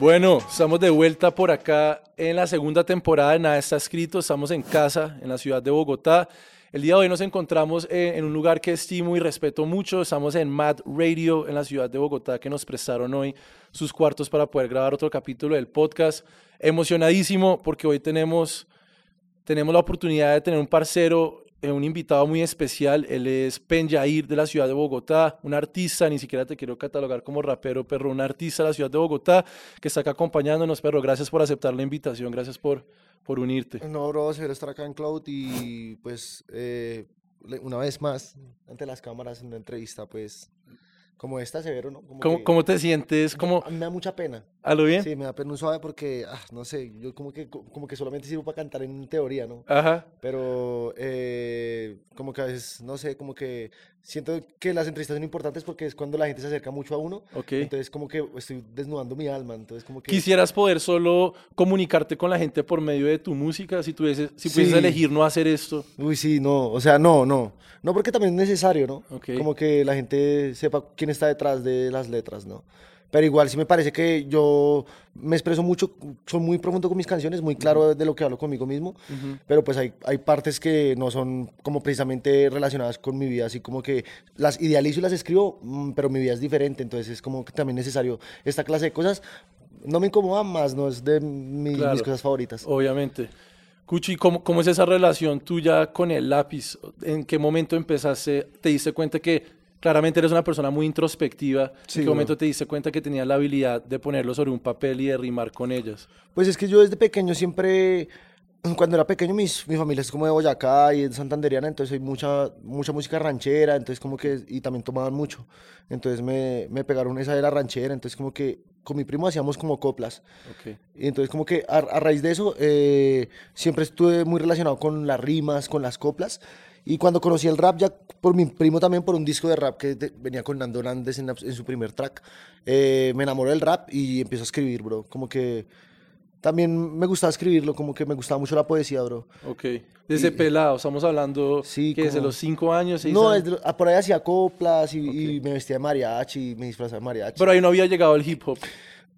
Bueno, estamos de vuelta por acá en la segunda temporada de Nada está escrito. Estamos en casa, en la ciudad de Bogotá. El día de hoy nos encontramos en, en un lugar que estimo y respeto mucho. Estamos en Mad Radio, en la ciudad de Bogotá, que nos prestaron hoy sus cuartos para poder grabar otro capítulo del podcast. Emocionadísimo porque hoy tenemos, tenemos la oportunidad de tener un parcero eh, un invitado muy especial. Él es Pen Yair de la ciudad de Bogotá, un artista, ni siquiera te quiero catalogar como rapero, perro, un artista de la ciudad de Bogotá que está acá acompañándonos, perro. Gracias por aceptar la invitación, gracias por, por unirte. No, bro, severo estar acá en Cloud y pues eh, una vez más ante las cámaras en una entrevista, pues como esta, severo, ¿no? Como ¿Cómo, que- cómo te sientes? ¿Cómo, me da mucha pena. ¿A lo bien? Sí, me da pena un suave porque, ah, no sé, yo como que, como que solamente sirvo para cantar en teoría, ¿no? Ajá. Pero eh, como que a veces, no sé, como que siento que las entrevistas son importantes porque es cuando la gente se acerca mucho a uno. Ok. Entonces como que estoy desnudando mi alma, entonces como que... ¿Quisieras poder solo comunicarte con la gente por medio de tu música? Si, tuvieses, si pudieses Sí. elegir no hacer esto. Uy, sí, no, o sea, no, no. No porque también es necesario, ¿no? Ok. Como que la gente sepa quién está detrás de las letras, ¿no? Pero igual sí me parece que yo me expreso mucho, soy muy profundo con mis canciones, muy claro de lo que hablo conmigo mismo, pero pues hay, hay partes que no son como precisamente relacionadas con mi vida, así como que las idealizo y las escribo, mm, pero mi vida es diferente, entonces es como que también necesario esta clase de cosas. No me incomodan más, no es de mi- Claro. mis cosas favoritas. Obviamente. Cuchi, ¿cómo, ¿cómo es esa relación tuya con el lápiz? ¿En qué momento empezaste, te diste cuenta que claramente eres una persona muy introspectiva? Sí, ¿En qué momento te diste cuenta que tenías la habilidad de ponerlo sobre un papel y de rimar con ellas? Pues es que yo desde pequeño siempre, cuando era pequeño, mis, mi familia es como de Boyacá y de Santanderiana, entonces hay mucha, mucha música ranchera, entonces como que, y también tomaban mucho. Entonces me, me pegaron esa de la ranchera, entonces como que con mi primo hacíamos como coplas. Ok. Y entonces como que a, a raíz de eso eh, siempre estuve muy relacionado con las rimas, con las coplas. Y cuando conocí el rap, ya por mi primo también, por un disco de rap que de- venía con Nando Hernández en, en su primer track, eh, me enamoré del rap y empiezo a escribir, bro. Como que también me gustaba escribirlo, como que me gustaba mucho la poesía, bro. Ok. Desde Y- pelado, estamos hablando Sí, que desde como- los cinco años, seis No, años. desde ah, por ahí hacía coplas y, y me vestía de mariachi, me disfrazaba de mariachi. Pero ahí no había llegado el hip hop.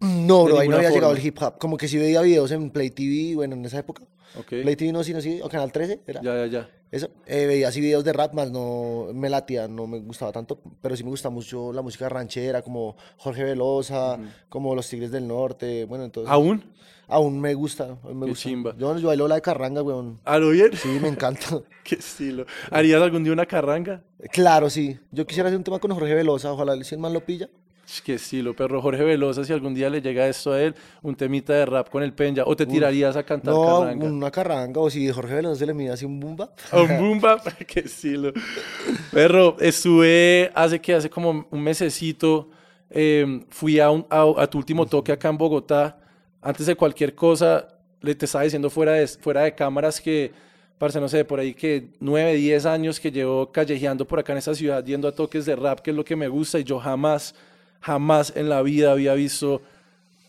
No, bro, ahí no había llegado forma. el hip hop. Como que sí veía videos en Play TV, bueno, en esa época. Ok. Play TV no, sino sí, o Canal 13, era. Ya, ya, ya. Eso, eh, veía así videos de rap, más no me latía, no me gustaba tanto, pero sí me gusta mucho la música ranchera, como Jorge Velosa, como Los Tigres del Norte, bueno, entonces... ¿Aún? Aún me gusta, aún me Qué gusta. chimba. Yo, yo bailo la de carranga, weón. ¿A lo bien? Sí, me encanta. Qué estilo. ¿Harías algún día una carranga? claro, sí. Yo quisiera hacer un tema con Jorge Velosa, ojalá si el man lo pilla. Qué estilo, perro. Jorge Velosa, si algún día le llega esto a él, un temita de rap con el Penya, o te tirarías a cantar No, carranga. una carranga, o si Jorge Velosa se le mide así un bumba. Un boom bap, qué estilo. Perro, estuve hace que hace como un mesecito, eh, fui a, un- a, a tu último toque acá en Bogotá. Antes de cualquier cosa, le te estaba diciendo fuera de, fuera de cámaras que, parce, no sé, por ahí que 9, 10 años que llevo callejeando por acá en esta ciudad, yendo a toques de rap, que es lo que me gusta, y yo jamás, jamás en la vida había visto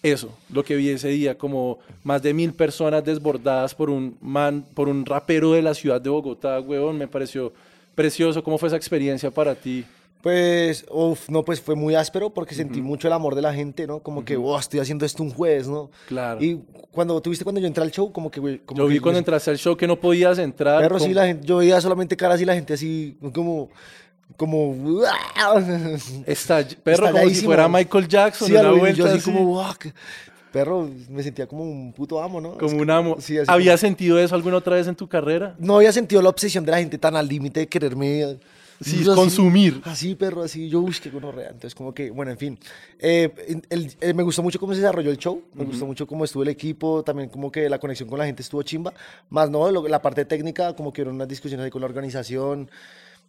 eso, lo que vi ese día, como más de mil personas desbordadas por un man, por un rapero de la ciudad de Bogotá, weón, me pareció precioso. ¿Cómo fue esa experiencia para ti? Pues, uf, no, pues fue muy áspero porque sentí mucho el amor de la gente, ¿no? Como que, oh, estoy haciendo esto un jueves, ¿no? Claro. Y cuando tuviste cuando yo entré al show, como que, güey, como Yo vi que cuando me- entraste al show que no podías entrar. Perro, con- sí, la gente, yo veía solamente caras y la gente así, como, como, Está, perro, como si fuera Michael Jackson, Sí, una lo- vuelta yo así así, como, "Wow, qué-". perro, me sentía como un puto amo, ¿no? como Es un amo. Sí, así ¿Habías como- sentido eso alguna otra vez en tu carrera? No había sentido la obsesión de la gente tan al límite de quererme. Sí, así- consumir. Así, perro, así. Yo, uy, qué gonorrea. Entonces, como que, bueno, en fin. Eh, el- eh, me gustó mucho cómo se desarrolló el show. Me gustó mucho cómo estuvo el equipo. También, como que la conexión con la gente estuvo chimba. Más, no, lo- la parte técnica, como que hubo unas discusiones ahí con la organización.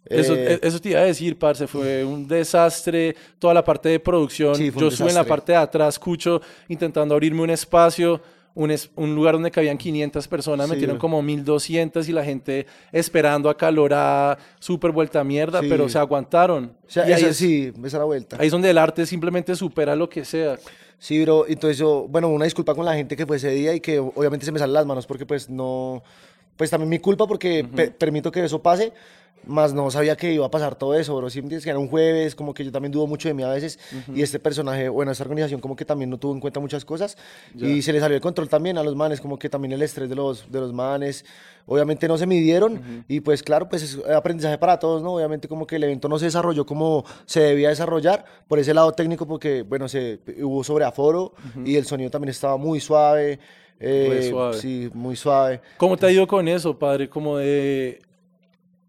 Eso, Eh, e- eso te iba a decir, parce, fue un desastre, toda la parte de producción. Sí, Yo estuve en la parte de atrás, escucho, intentando abrirme un espacio, un, es- un lugar donde cabían 500 personas, Sí, metieron como 1200 y la gente esperando acalorada, súper vuelta a mierda, Sí. pero se aguantaron. o sea, Y ahí, eso es, sí, esa la vuelta. ahí es donde el arte simplemente supera lo que sea. Sí, bro, entonces yo, bueno, una disculpa con la gente que fue ese día y que obviamente se me salen las manos porque pues no, pues también mi culpa porque pe- permito que eso pase, más no sabía que iba a pasar todo eso, bro. Si me que era un jueves, como que yo también dudo mucho de mí a veces, y este personaje, bueno, esta organización como que también no tuvo en cuenta muchas cosas, y se le salió el control también a los manes, como que también el estrés de los, de los manes, obviamente no se midieron, y pues claro, pues es aprendizaje para todos, ¿no? Obviamente como que el evento no se desarrolló como se debía desarrollar, por ese lado técnico, porque, bueno, se, hubo sobreaforo, y el sonido también estaba muy suave, eh, suave. sí, muy suave. ¿Cómo te ha ido con eso, padre? Como de...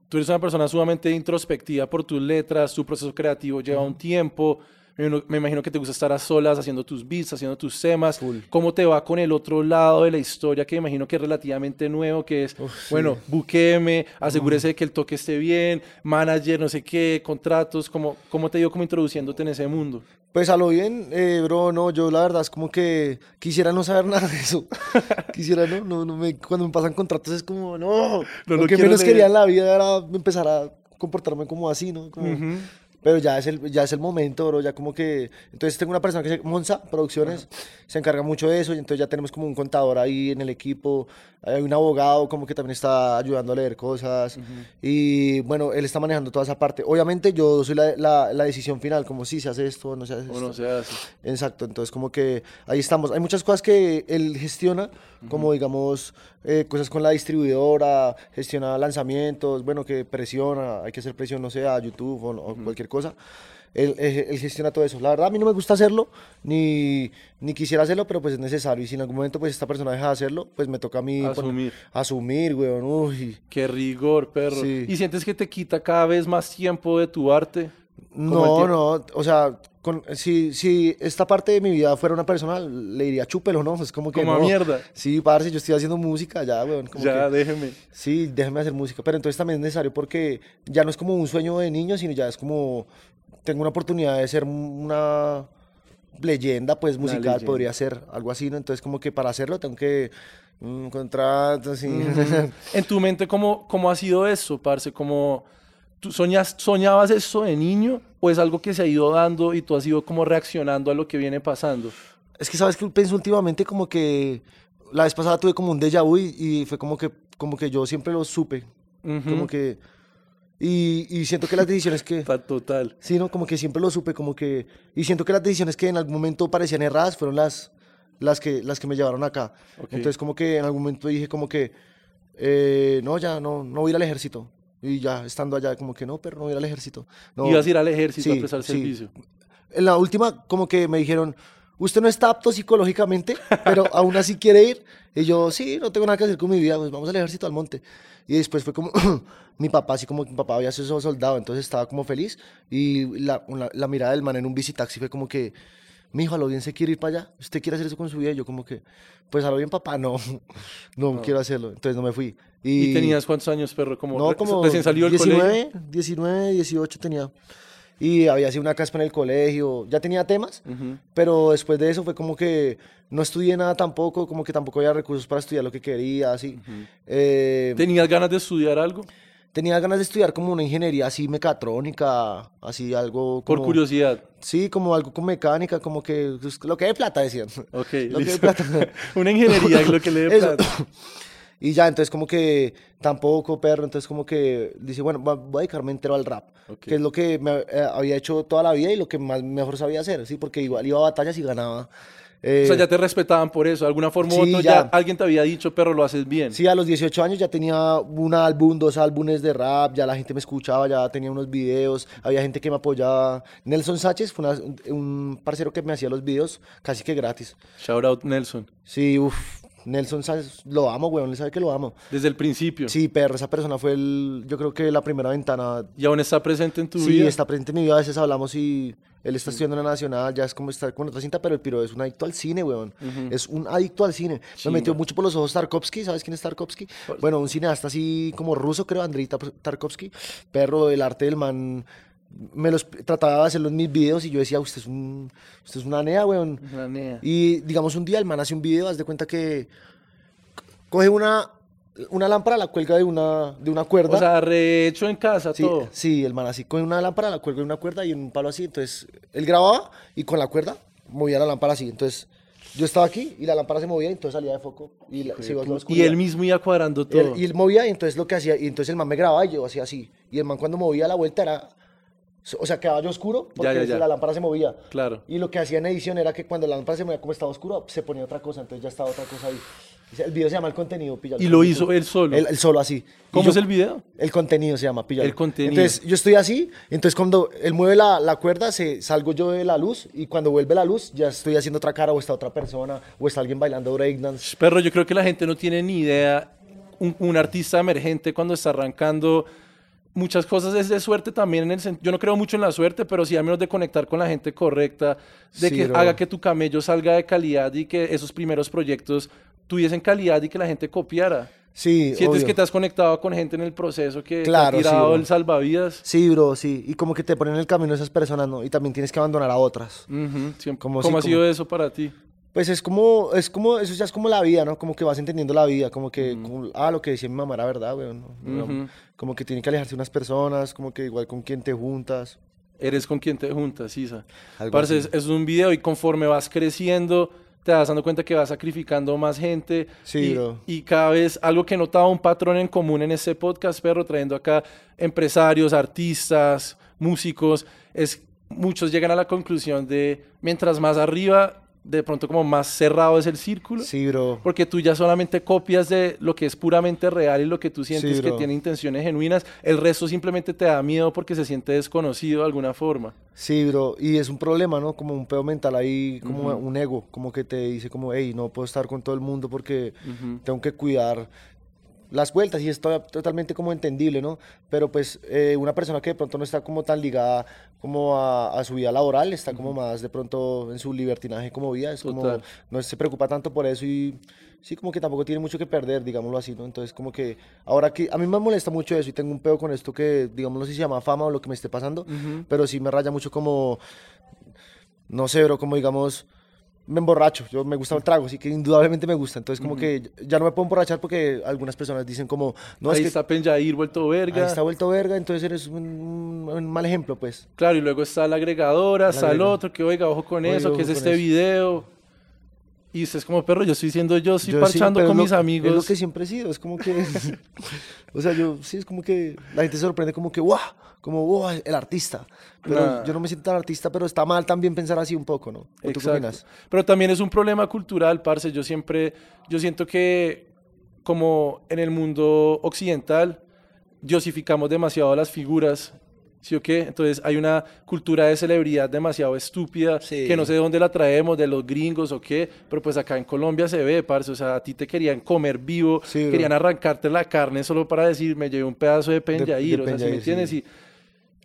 Tú eres una persona sumamente introspectiva por tus letras, tu proceso creativo lleva un tiempo. Me imagino, que te gusta estar a solas haciendo tus beats, haciendo tus temas. ¿Cómo te va con el otro lado de la historia que me imagino que es relativamente nuevo, que es, bueno, buqueme, asegúrese de que el toque esté bien, manager, no sé qué, contratos? ¿Cómo, cómo te ha ido como introduciéndote en ese mundo? Pues a lo bien, eh, bro, no, yo la verdad es como que quisiera no saber nada de eso. quisiera, no, no, no me, cuando me pasan contratos es como, no, No lo lo que menos leer. quería en la vida era empezar a comportarme como así, ¿no? Como- Pero ya es, el, ya es el momento, bro, ya como que... Entonces tengo una persona que se Monza Producciones, se encarga mucho de eso, y entonces ya tenemos como un contador ahí en el equipo, hay un abogado como que también está ayudando a leer cosas, y bueno, él está manejando toda esa parte. Obviamente yo soy la, la, la decisión final, como si se hace esto, no se hace esto. O no se hace. Exacto, entonces como que ahí estamos. Hay muchas cosas que él gestiona, como digamos, eh, cosas con la distribuidora, gestiona lanzamientos, bueno, que presiona, hay que hacer presión, no sé, a YouTube o, o cualquier cosa. Él, él- él gestiona todo eso. La verdad a mí no me gusta hacerlo, ni, ni quisiera hacerlo, pero pues es necesario. Y si en algún momento pues esta persona deja de hacerlo, pues me toca a mí... Asumir. asumir, weón, uy. Qué rigor, perro. Sí. ¿Y sientes que te quita cada vez más tiempo de tu arte? No, no, o sea, con- si, si esta parte de mi vida fuera una persona, le diría chúpelo, ¿no? Es como que Como no. mierda. Sí, parce, yo estoy haciendo música ya, weón. como Ya, que- déjeme. sí, déjame hacer música, pero entonces también es necesario porque ya no es como un sueño de niño, sino ya es como, tengo una oportunidad de ser una leyenda, pues, musical, leyenda. podría ser algo así, ¿no? Entonces como que para hacerlo tengo que, un contrato, así. En tu mente, ¿cómo, cómo ha sido eso, parce? ¿Cómo tú soñas, soñabas eso de niño o es algo que se ha ido dando y tú has ido como reaccionando a lo que viene pasando? Es que sabes que pienso últimamente como que la vez pasada tuve como un déjà vu y, y fue como que como que yo siempre lo supe, Ujú. como que y, y siento que las decisiones que total. sí, no, como que siempre lo supe, como que y siento que las decisiones que en algún momento parecían erradas fueron las las que las que me llevaron acá. Ok. Entonces como que en algún momento dije como que eh, no, ya no no voy a ir al ejército. Y ya estando allá como que no, pero no voy a ir al ejército. No, Ibas a ir al ejército a sí, prestar sí. servicio. En la última, como que me dijeron, usted no está apto psicológicamente, pero aún así quiere ir. Y yo, sí, no tengo nada que hacer con mi vida, pues vamos al ejército, al monte. Y después fue como, mi papá, así como que mi papá había sido soldado, entonces estaba como feliz. Y la, una- la mirada del man en un visitaxi fue como que, mi hijo, a lo bien se quiere ir para allá. ¿Usted quiere hacer eso con su vida? Y yo como que, pues a lo bien, papá, no, no, quiero hacerlo. Entonces no me fui. ¿Y, tenías cuántos años, perro? Como, No, como recién salió del 19, colegio. 19, 18 tenía. Y había sido una caspa en el colegio. Ya tenía temas, Ujú. pero después de eso fue como que no estudié nada tampoco, como que tampoco había recursos para estudiar lo que quería, así. Eh, ¿Tenías ganas de estudiar algo? Tenía ganas de estudiar como una ingeniería así mecatrónica, así algo Por como... curiosidad. Sí, como algo con mecánica, como que pues, lo que de plata decían. Ok, Lo que de listo. plata. Una ingeniería es lo que le dé plata. Y ya, entonces como que tampoco, perro, entonces como que dice, bueno, voy a dedicarme entero al rap, Ok. que es lo que me eh, había hecho toda la vida y lo que más mejor sabía hacer, ¿sí? Porque igual iba a batallas y ganaba. Eh, O sea, ya te respetaban por eso. De alguna forma u sí, otra, ya. ya. alguien te había dicho, perro, lo haces bien. Sí, a los 18 años ya tenía un álbum, dos álbumes de rap, ya la gente me escuchaba, ya tenía unos videos, había gente que me apoyaba. Nelson Sánchez fue una- un, un parcero que me hacía los videos casi que gratis. Shout out Nelson. Sí, uff, Nelson lo amo, weón, él sabe que lo amo. Desde el principio. Sí, perro, esa persona fue el, yo creo que la primera ventana Y aún está presente en tu Sí, vida. está presente en mi vida. A veces hablamos y él está estudiando en la Nacional, ya es como estar con otra cinta, pero el piro es un adicto al cine, weón. Es un adicto al cine. Me metió mucho por los ojos Tarkovsky, ¿sabes quién es Tarkovsky? Bueno, un cineasta así como ruso, creo, Andrei Tar- Tarkovsky. Perro, el arte del man. Me los trataba de hacerlo en mis videos y yo decía, usted es un, usted es una nea, weón. Una nea. Y digamos un día el man hace un video, haz de cuenta que coge una, una lámpara, la cuelga de una, de una cuerda. O sea, rehecho en casa Sí, todo. sí, el man así con una lámpara, la cuelga de una cuerda y un palo así. Entonces, él grababa y con la cuerda movía la lámpara así. Entonces, yo estaba aquí y la lámpara se movía y entonces salía de foco y la- se iba a la Y él mismo iba cuadrando todo. él, y él movía y entonces lo que hacía, y entonces el man me grababa y yo hacía así. Y el man cuando movía la vuelta era, o sea, quedaba yo oscuro porque Ya, ya, ya. la lámpara se movía. Claro. Y lo que hacía en edición era que cuando la lámpara se movía como estaba oscuro, se ponía otra cosa, entonces ya estaba otra cosa ahí. El video se llama El Contenido, pilla. Y lo hizo él solo. Él, él solo así. ¿Cómo yo- es el video? El contenido se llama, pilla. El contenido. Entonces yo estoy así, entonces cuando él mueve la, la cuerda, se, salgo yo de la luz y cuando vuelve la luz ya estoy haciendo otra cara o está otra persona o está alguien bailando breakdance. Perro, yo creo que la gente no tiene ni idea. Un, un artista emergente cuando está arrancando, muchas cosas es de suerte también. En el, yo no creo mucho en la suerte, pero sí al menos de conectar con la gente correcta, de Sí, que bro. haga que tu camello salga de calidad y que esos primeros proyectos tuviesen calidad y que la gente copiara. Sí, Sientes obvio. que te has conectado con gente en el proceso que te Claro, ha sí, tirado bro. el salvavidas. Sí, bro, sí. Y como que te ponen en el camino esas personas, ¿no? Y también tienes que abandonar a otras. Ujú, siempre. Como ¿Cómo si- ha sido como- eso para ti? Pues es como, es como, eso ya es como la vida, ¿no? Como que vas entendiendo la vida, como que, como, ah, lo que decía mi mamá era verdad, güey, ¿no? Ujú. Como que tiene que alejarse unas personas, como que igual con quien te juntas. Eres con quien te juntas, Isa. Parce, es, es un video y conforme vas creciendo, te vas dando cuenta que vas sacrificando más gente. Sí, y, y cada vez algo que notaba un patrón en común en este podcast, perro, trayendo acá empresarios, artistas, músicos, es muchos llegan a la conclusión de mientras más arriba, de pronto como más cerrado es el círculo. Sí, bro. Porque tú ya solamente copias de lo que es puramente real y lo que tú sientes Sí, que tiene intenciones genuinas. El resto simplemente te da miedo porque se siente desconocido de alguna forma. Sí, bro. Y es un problema, ¿no? Como un pedo mental ahí, como un ego, como que te dice como, hey, no puedo estar con todo el mundo porque tengo que cuidar las vueltas y es to- totalmente como entendible, ¿no? Pero pues eh, una persona que de pronto no está como tan ligada como a, a su vida laboral, está como más de pronto en su libertinaje como vida, es como, Total. no se preocupa tanto por eso y sí, como que tampoco tiene mucho que perder, digámoslo así, ¿no? Entonces como que ahora que a mí me molesta mucho eso y tengo un pedo con esto que, digamos, no sé si se llama fama o lo que me esté pasando, pero sí me raya mucho como, no sé, bro, como digamos, me emborracho, yo me gusta el trago, así que indudablemente me gusta, entonces como que ya no me puedo emborrachar porque algunas personas dicen como, no, ahí es que está Penjair vuelto verga. ahí está vuelto verga, entonces eres un, un mal ejemplo, pues. Claro, y luego está la agregadora, está el otro que, oiga, ojo con Oiga, eso, ojo que es este eso. video. Y usted es como, perro, yo estoy diciendo yo, estoy Yo parchando con lo- mis amigos. Es lo que siempre he sido, es como que, o sea, yo sí, es como que la gente se sorprende como que, wow, como, wow, el artista. Pero Nah. yo no me siento tan artista, pero está mal también pensar así un poco, ¿no? ¿O. Pero también es un problema cultural, parce. Yo siempre, yo siento que como en el mundo occidental, diosificamos demasiado las figuras, ¿sí o qué? Entonces hay una cultura de celebridad demasiado estúpida, Sí. que no sé de dónde la traemos, de los gringos o qué, pero pues acá en Colombia se ve, parce. O sea, a ti te querían comer vivo, Sí, bro. querían arrancarte la carne solo para decir, me llevé un pedazo de penjair, o sea, ¿sí me entiendes? Y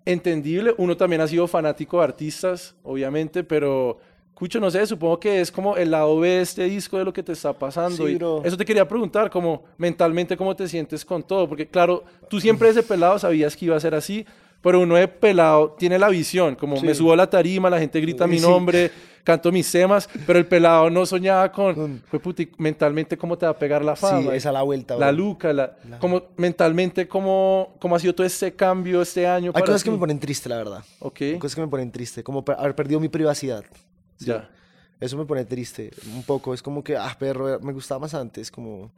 entendible. Uno también ha sido fanático de artistas, obviamente, pero Cucho, no sé, supongo que es como el lado B de este disco de lo que te está pasando. Sí, y bro. eso te quería preguntar, como mentalmente, cómo te sientes con todo. Porque, claro, tú siempre desde pelado sabías que iba a ser así, pero uno de pelado tiene la visión, como Sí. me subo a la tarima, la gente grita mi Sí. nombre, canto mis temas, pero el pelado no soñaba con, "Jue puti, mentalmente, cómo te va a pegar la Sí, fama. esa es la vuelta, La bro. luca, la, como mentalmente, cómo, cómo ha sido todo este cambio este año. Hay cosas que me ponen triste, la verdad. Ok, Hay cosas que me ponen triste, como haber perdido mi privacidad. ya. Eso me pone triste un poco. Es como que, ah, perro, me gustaba más antes, como.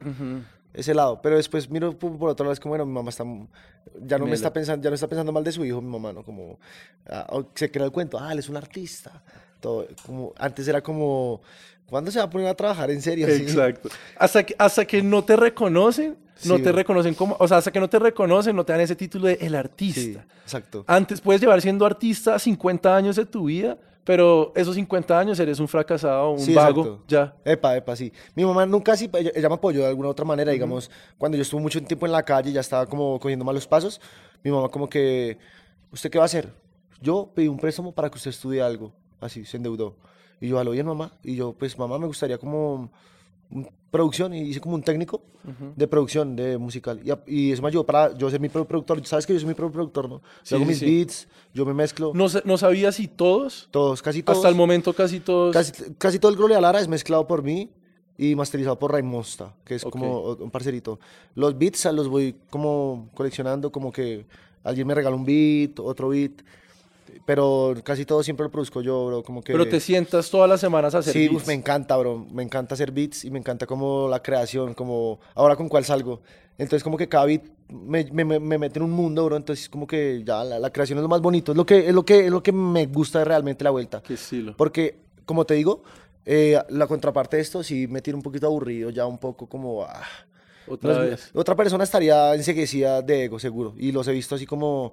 Ese lado. Pero después miro por, por otro lado, es como, bueno, mi mamá está, ya no me Mela. está pensando, ya no está pensando mal de su hijo, mi mamá, ¿no? Como, ah, se crea el cuento, ah, él es un artista. Todo, como, antes era como, ¿cuándo se va a poner a trabajar en serio? Exacto. Hasta que, hasta que no te reconocen, no Sí, te reconocen como, o sea, hasta que no te reconocen, no te dan ese título de el Sí, artista. exacto. Antes puedes llevar siendo artista 50 años de tu vida, pero esos 50 años eres un fracasado, un Sí, vago, exacto. ya. Epa, epa, sí. Mi mamá nunca así, ella, ella me apoyó de alguna otra manera, digamos, cuando yo estuve mucho tiempo en la calle, ya estaba como cogiendo malos pasos, mi mamá como que, ¿usted qué va a hacer? Yo pedí un préstamo para que usted estudie algo, así, se endeudó. Y yo, a lo bien, mamá. Y yo, pues, mamá, me gustaría como producción, y hice como un técnico de producción, de musical. Y, y eso me ayudó para yo ser mi propio productor. Sabes que yo soy mi propio productor, ¿no? Yo Sí, hago sí, mis sí. beats, yo me mezclo. No, no sabía si todos, Todos, casi todos. hasta el momento casi todos. Casi, casi todo el Gloria Lara es mezclado por mí y masterizado por Raimonsta, que es Ok. como un parcerito. Los beats los voy como coleccionando, como que alguien me regala un beat, otro beat. Pero casi todo siempre lo produzco yo, bro, como que... Pero te sientas todas las semanas a hacer Sí, beats. uf, me encanta, bro. Me encanta hacer beats y me encanta como la creación, como ahora con cuál salgo. Entonces como que cada beat me, me- me- me mete en un mundo, bro. Entonces como que ya la, la creación es lo más bonito. Es lo que, es lo que, es lo que me gusta realmente la vuelta. Qué estilo. Porque, como te digo, eh, la contraparte de esto sí me tiene un poquito aburrido, ya un poco como... ah, Otra no es- vez. Otra persona estaría enseguecida de ego, seguro. Y los he visto así como...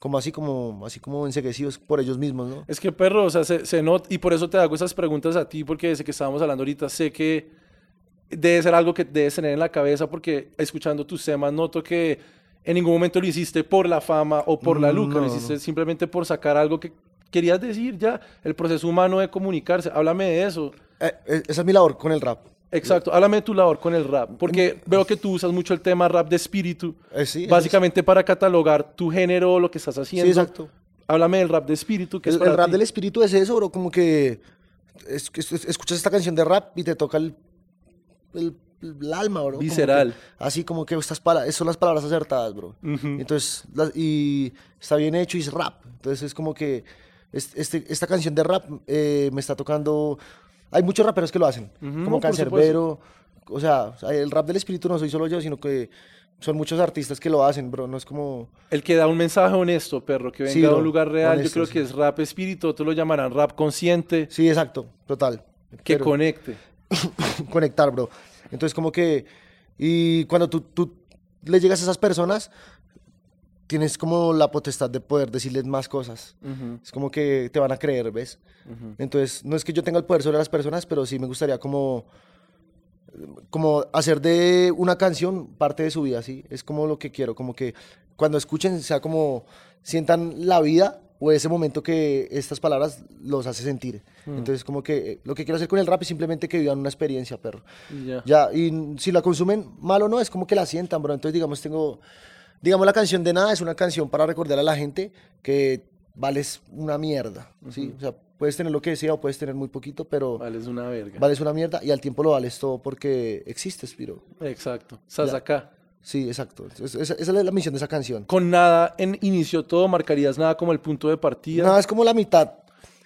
Como así como, así como enseguecidos por ellos mismos, ¿no? Es que, perro, o sea, se, se nota, y por eso te hago esas preguntas a ti, porque desde que estábamos hablando ahorita, sé que debe ser algo que debes tener en la cabeza, porque escuchando tus temas noto que en ningún momento lo hiciste por la fama o por la luca, lo No, hiciste no. simplemente por sacar algo que querías decir ya, el proceso humano de comunicarse. Háblame de eso. Eh, eh, esa es mi labor con el rap. Exacto, háblame de tu labor con el rap, porque veo que tú usas mucho el tema rap de espíritu, Eh, sí, eso es- básicamente para catalogar tu género, lo que estás haciendo. Sí, exacto. Háblame del rap de espíritu, que es El, para el rap ti. del espíritu es eso, bro, como que es- es- es- escuchas esta canción de rap y te toca el, el- el alma, bro. como que- Visceral. así como que estas palabras, son las palabras acertadas, bro. Entonces, las- y está bien hecho y es rap. Entonces es como que es- este, esta canción de rap eh, me está tocando... Hay muchos raperos que lo hacen, Ujú, como por Cancerbero. O sea, el rap del espíritu no soy solo yo, sino que son muchos artistas que lo hacen, bro. No es como... El que da un mensaje honesto, perro, que venga Sí, bro, un lugar real, honesto, yo creo sí. que es rap espíritu, otros lo llamarán rap consciente, Sí, exacto, total. que Pero- conecte. conectar, bro. Entonces, como que, y cuando tú, tú le llegas a esas personas, tienes como la potestad de poder decirles más cosas. Ujú, Es como que te van a creer, ¿ves? ujú. Entonces, no es que yo tenga el poder sobre las personas, pero sí me gustaría como, como hacer de una canción parte de su vida, ¿sí? Es como lo que quiero, como que cuando escuchen sea como sientan la vida o ese momento que estas palabras los hace sentir. Entonces, como que eh, lo que quiero hacer con el rap es simplemente que vivan una experiencia, perro. Y ya. Y si la consumen mal o no, es como que la sientan, bro. Entonces, digamos, tengo, digamos, la canción de nada es una canción para recordar a la gente que vales una mierda, ¿sí? O sea, puedes tener lo que sea o puedes tener muy poquito, pero Vale, es una verga. vales una mierda y al tiempo lo vales todo porque existes, Piro. Exacto. Estás acá. Sí, exacto. Es- Esa, esa es la misión de esa canción. Con nada en inicio todo, marcarías nada como el punto de partida. Nada, es como la mitad.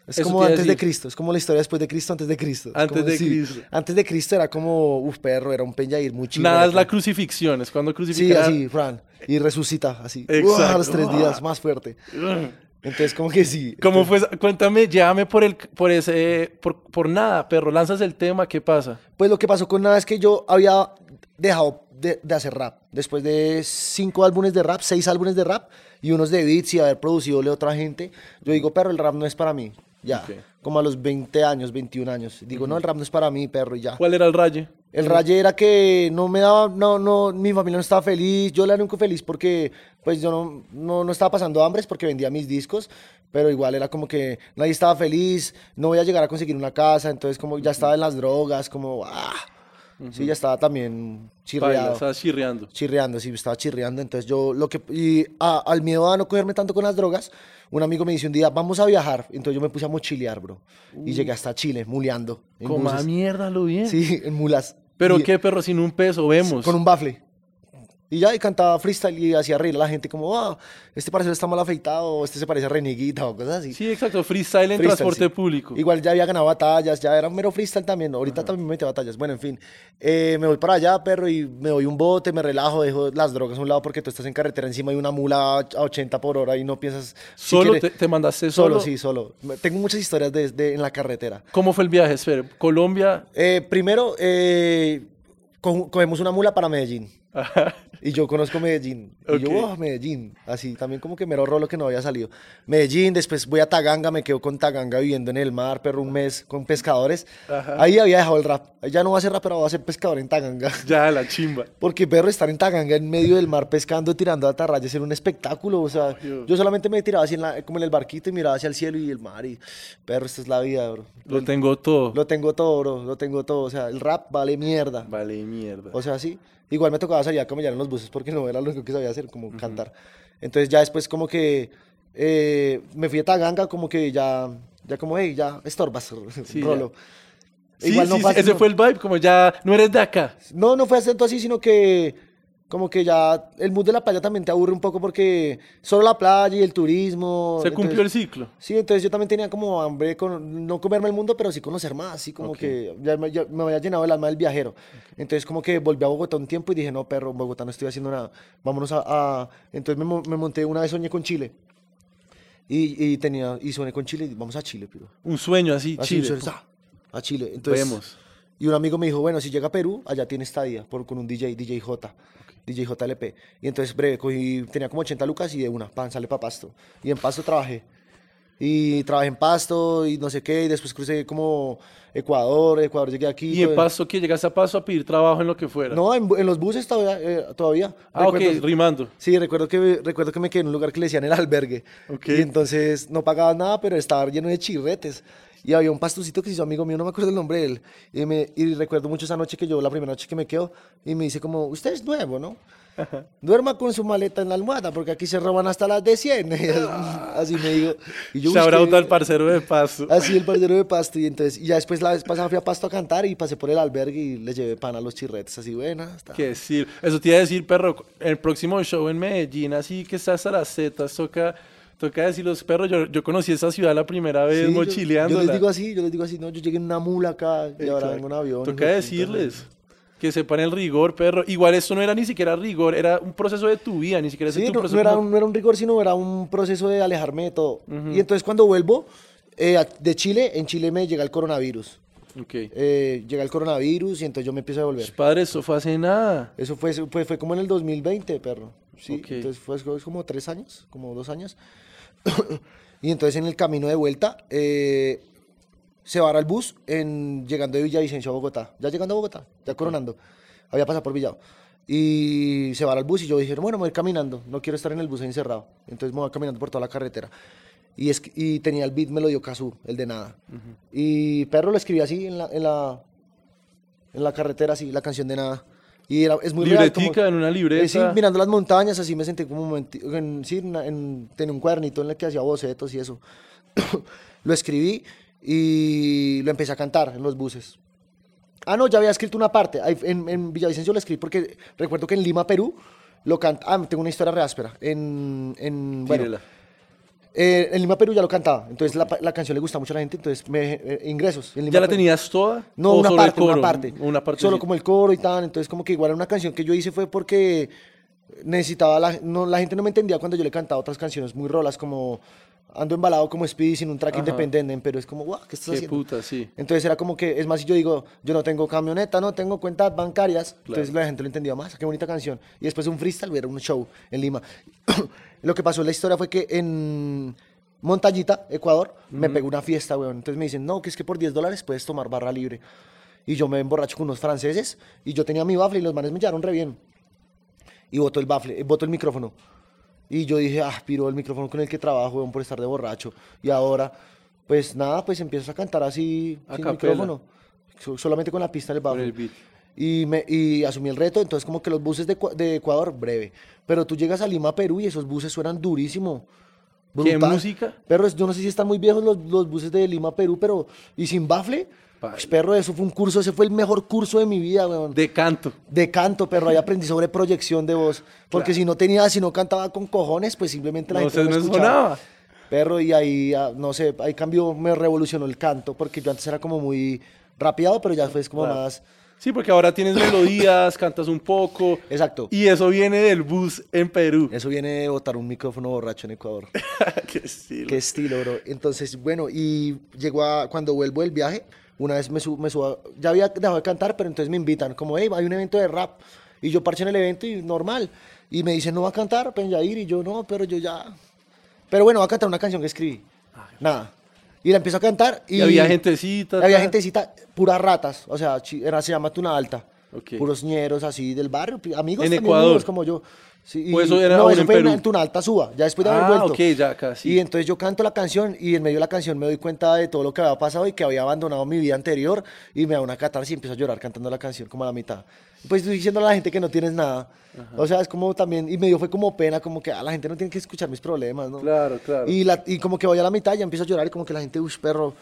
Es Eso como antes de. Cristo, es como la historia después de Cristo, antes de Cristo. Es Antes como- de sí, Cristo. Antes de Cristo era como, uf, perro, era un peñair muy chido. nada es la como- crucifixión, es cuando Sí, crucifican. así, Fran. Y resucita, así. Exacto. Uah, a los tres días, más fuerte. Entonces, como que sí. ¿Cómo fue? Cuéntame, llévame por el, por ese, por, por nada, perro. Lanzas el tema, ¿qué pasa? Pues lo que pasó con nada es que yo había dejado de, de hacer rap. Después de cinco álbumes de rap, seis álbumes de rap y unos de beats y haber producido a otra gente, yo digo, perro, el rap no es para mí. Ya, Ok. como a los 20 años, 21 años. Digo, no, el rap no es para mí, perro, y ya. ¿Cuál era el raye? El raye era que no me daba, no, no, mi familia no estaba feliz, yo era nunca feliz porque, pues yo no, no, no estaba pasando hambres porque vendía mis discos, pero igual era como que nadie estaba feliz, no voy a llegar a conseguir una casa, entonces como ya estaba en las drogas, como, ah, sí, ya estaba también Baila, chirreado. estás chirreando. Chirreando, sí, estaba chirreando. Entonces yo lo que... Y a- al miedo a no cogerme tanto con las drogas, un amigo me dice un día, vamos a viajar. Entonces yo me puse a mochilear, bro. Y llegué hasta Chile, muleando. Como mierda lo bien. Sí, en mulas. Pero Y- qué, perro, sin un peso, vemos. Con un bafle. Y ya, y cantaba freestyle y hacía reír a la gente como, ah, este parece está mal afeitado, o este se parece a Reneguita o cosas así. Sí, exacto. Freestyle en Freestyle, transporte sí. público. Igual ya había ganado batallas, ya era un mero freestyle también. Ahorita también me metí batallas. Bueno, en fin. Eh, me voy para allá, perro, y me doy un bote, me relajo, dejo las drogas a un lado porque tú estás en carretera encima de una mula a 80 por hora y no piensas... si ¿Solo quiere- te, te mandaste solo? Solo, sí, solo. Tengo muchas historias de, de- en la carretera. ¿Cómo fue el viaje? Espera, Colombia. Eh, primero, eh, co- cogemos una mula para Medellín. Y yo conozco Medellín. Y yo, oh, Medellín. Así, también como que mero rolo que no había salido. Medellín, después voy a Taganga, me quedo con Taganga viviendo en el mar, perro, un mes con pescadores. Ajá. Ahí había dejado el rap. Ya no voy a ser rapero, voy a ser pescador en Taganga. ya, la chimba. Porque, perro, estar en Taganga en medio del mar pescando, tirando atarrayas era un espectáculo. O sea, Obvio. yo solamente me tiraba así en la- como en el barquito y miraba hacia el cielo y el mar. Y, perro, esta es la vida, bro. Lo tengo todo. Lo tengo todo, bro. Lo tengo todo. O sea, el rap vale mierda. Vale, mierda. O sea, sí. Igual me tocaba salir a camellar en los buses porque no era lo único que sabía hacer, como cantar. Entonces ya después como que eh, me fui a Taganga, como que ya, ya como, hey, ya estorbas, Sí, rolo. Sí, Igual no sí, fue así, ese no- fue el vibe, como ya no eres de acá. No, no fue acento así, sino que como que ya el mood de la playa también te aburre un poco porque solo la playa y el turismo. Se cumplió el ciclo. Sí, entonces yo también tenía como hambre, con, no comerme el mundo, pero sí conocer más, así como que ya, me- ya me había llenado el alma del viajero. Entonces como que volví a Bogotá un tiempo y dije, no, perro, en Bogotá no estoy haciendo nada, vámonos a... a-". Entonces me, me monté, una vez soñé con Chile. Y, y tenía, y soñé con Chile y vamos a Chile, pero... Un sueño así, Así, Chile. sa- a Chile. Entonces, Vemos. Y un amigo me dijo, bueno, si llega a Perú, allá tiene estadía por, con un DJ, DJ J, DJ JLP. Y entonces, breve, cogí, tenía como 80 lucas y de una, pan, sale para Pasto. Y en Pasto trabajé. Y trabajé en Pasto y no sé qué, y después crucé como Ecuador, Ecuador llegué aquí. Y en pues- paso que llegaste a paso a pedir trabajo en lo que fuera. No, en, en los buses todavía. eh, todavía. ah, ok, rimando. Sí, recuerdo que, recuerdo que me quedé en un lugar que le decían el albergue. Ok. Y entonces no pagaba nada, pero estaba lleno de chirretes. Y había un pastucito que se hizo amigo mío, no me acuerdo el nombre de él. Y, me, y recuerdo mucho esa noche que yo, la primera noche que me quedo, y me dice como, usted es nuevo, ¿no? Duerma con su maleta en la almohada, porque aquí se roban hasta las de 100. así me digo. Y yo, Shout "Uy, out qué- al parcero de paso. Así el parcero de Pasto. Y entonces, y ya después la vez pasada fui a Pasto a cantar y pasé por el albergue y le llevé pan a los chirretes. Así, buena. está. Que decir, eso te iba a decir, perro, el próximo show en Medellín, así que está hasta las zetas, toca, toca decir los perros, yo, yo conocí esa ciudad la primera vez Sí, yo- mochileando. Yo, les digo así, yo les digo así, no, yo llegué en una mula acá y ahora vengo en avión. Toca decirles que sepan el rigor, perro. Igual esto no era ni siquiera rigor, era un proceso de tu vida, ni siquiera Sí, tu no, proceso no era, como- un, no era un rigor, sino era un proceso de alejarme de todo. Y entonces cuando vuelvo eh, de Chile, en Chile me llega el coronavirus. Ok. Eh, llega el coronavirus y entonces yo me empiezo a volver. Padre, eso fue hace nada. Eso fue, fue, fue como en el 2020, perro. Sí, Ok. entonces fue, fue como tres años, como dos años. y entonces en el camino de vuelta eh, se vara el bus en, llegando de Villavicencio a Bogotá. Ya llegando a Bogotá, ya coronando. Había pasado por Villado. Y se vara el bus y yo dije, bueno, me voy caminando. No quiero estar en el bus encerrado. Entonces me voy caminando por toda la carretera. Y, es, que- y tenía el beat, me lo dio Cazú, el de nada. Y perro lo escribí así en la, en la, en la carretera, así, la canción de nada. Y era, es muy real, como- Libretica, en una libreta. eh, sí, mirando las montañas, así me sentí como un momenti- en, sí, en en- tenía un cuadernito en el que hacía bocetos y eso. lo escribí y lo empecé a cantar en los buses. Ah, no, ya había escrito una parte. En, en Villavicencio lo escribí porque recuerdo que en Lima, Perú, lo canta. Ah, tengo una historia re áspera. En, en, bueno, Tírela. Eh, en Lima, Perú ya lo cantaba. Entonces la, la canción le gusta mucho a la gente. Entonces me, eh, ingresos. En Lima, ¿Ya la Perú. tenías toda? No, ¿O una parte, una coro? parte. Una parte. Solo como el coro y tal. Entonces, como que igual era una canción que yo hice fue porque necesitaba. La, no, la gente no me entendía cuando yo le cantaba otras canciones muy rolas, como Ando embalado como Speedy sin un track Ajá. independiente. Pero es como, guau, ¿qué estás Qué haciendo? puta, sí. Entonces era como que, es más, si yo digo, yo no tengo camioneta, no tengo cuentas bancarias, entonces la gente lo entendía más, qué bonita canción. Y después un freestyle, era un show en Lima. lo que pasó en la historia fue que en Montañita, Ecuador, me pegó una fiesta, weón. Entonces me dicen, no, que es que por 10 dólares puedes tomar barra libre. Y yo me emborracho con unos franceses y yo tenía mi bafle y los manes me llevaron re bien. Y botó el bafle, eh, botó el micrófono. Y yo dije, ah, piro el micrófono con el que trabajo, weón, por estar de borracho. Y ahora, pues nada, pues empiezas a cantar así, A sin capela. micrófono. So- solamente con la pista del Con bafle. el beat. Y, me, y asumí el reto, entonces como que los buses de, Ecua- de Ecuador, breve. Pero tú llegas a Lima, Perú, y esos buses suenan durísimo. ¿Qué música? Perro, es- yo no sé si están muy viejos los, los buses de Lima, Perú, pero... Y sin bafle. Pues, perro, eso fue un curso, ese fue el mejor curso de mi vida, weón. De canto. De canto, perro, ahí aprendí sobre proyección de voz. Porque Claro. si no tenía, si no cantaba con cojones, pues simplemente la No gente no no escuchaba. sonaba. Perro, y ahí, ah, no sé, ahí cambió, me revolucionó el canto, porque yo antes era como muy rapeado, pero ya fue como Claro. más... Sí, porque ahora tienes melodías, cantas un poco. Exacto. Y eso viene del bus en Perú. Eso viene de botar un micrófono borracho en Ecuador. Qué estilo. Qué estilo, bro. Entonces, bueno, y llegó a, cuando vuelvo del viaje, una vez me, su- me subo, ya había dejado de cantar, pero entonces me invitan, como, hey, hay un evento de rap. Y yo parché en el evento y normal. Y me dicen, no va a cantar, Penyair. Y yo, no, pero yo ya. Pero bueno, va a cantar una canción que escribí. Nada. Y la empiezo a cantar. Y, Y había gentecita. Había tal. gentecita, puras ratas. O sea, era, se llama Tuna Alta. Ok. Puros ñeros así del barrio. Amigos En también Ecuador. míos como yo. Sí, ¿O y- eso era no, eso en fue Perú? en Suba, ya después de haber Ah, vuelto. ok, ya casi. Y entonces yo canto la canción y en medio de la canción me doy cuenta de todo lo que había pasado y que había abandonado mi vida anterior y me da una catarsis y empiezo a llorar cantando la canción como a la mitad. Pues estoy diciendo a la gente que no tienes nada. O sea, es como también, y me dio fue como pena, como que a la gente no tiene que escuchar mis problemas, ¿no? Claro, claro. Y, la, y como que voy a la mitad y ya empiezo a llorar y como que la gente, uff, perro,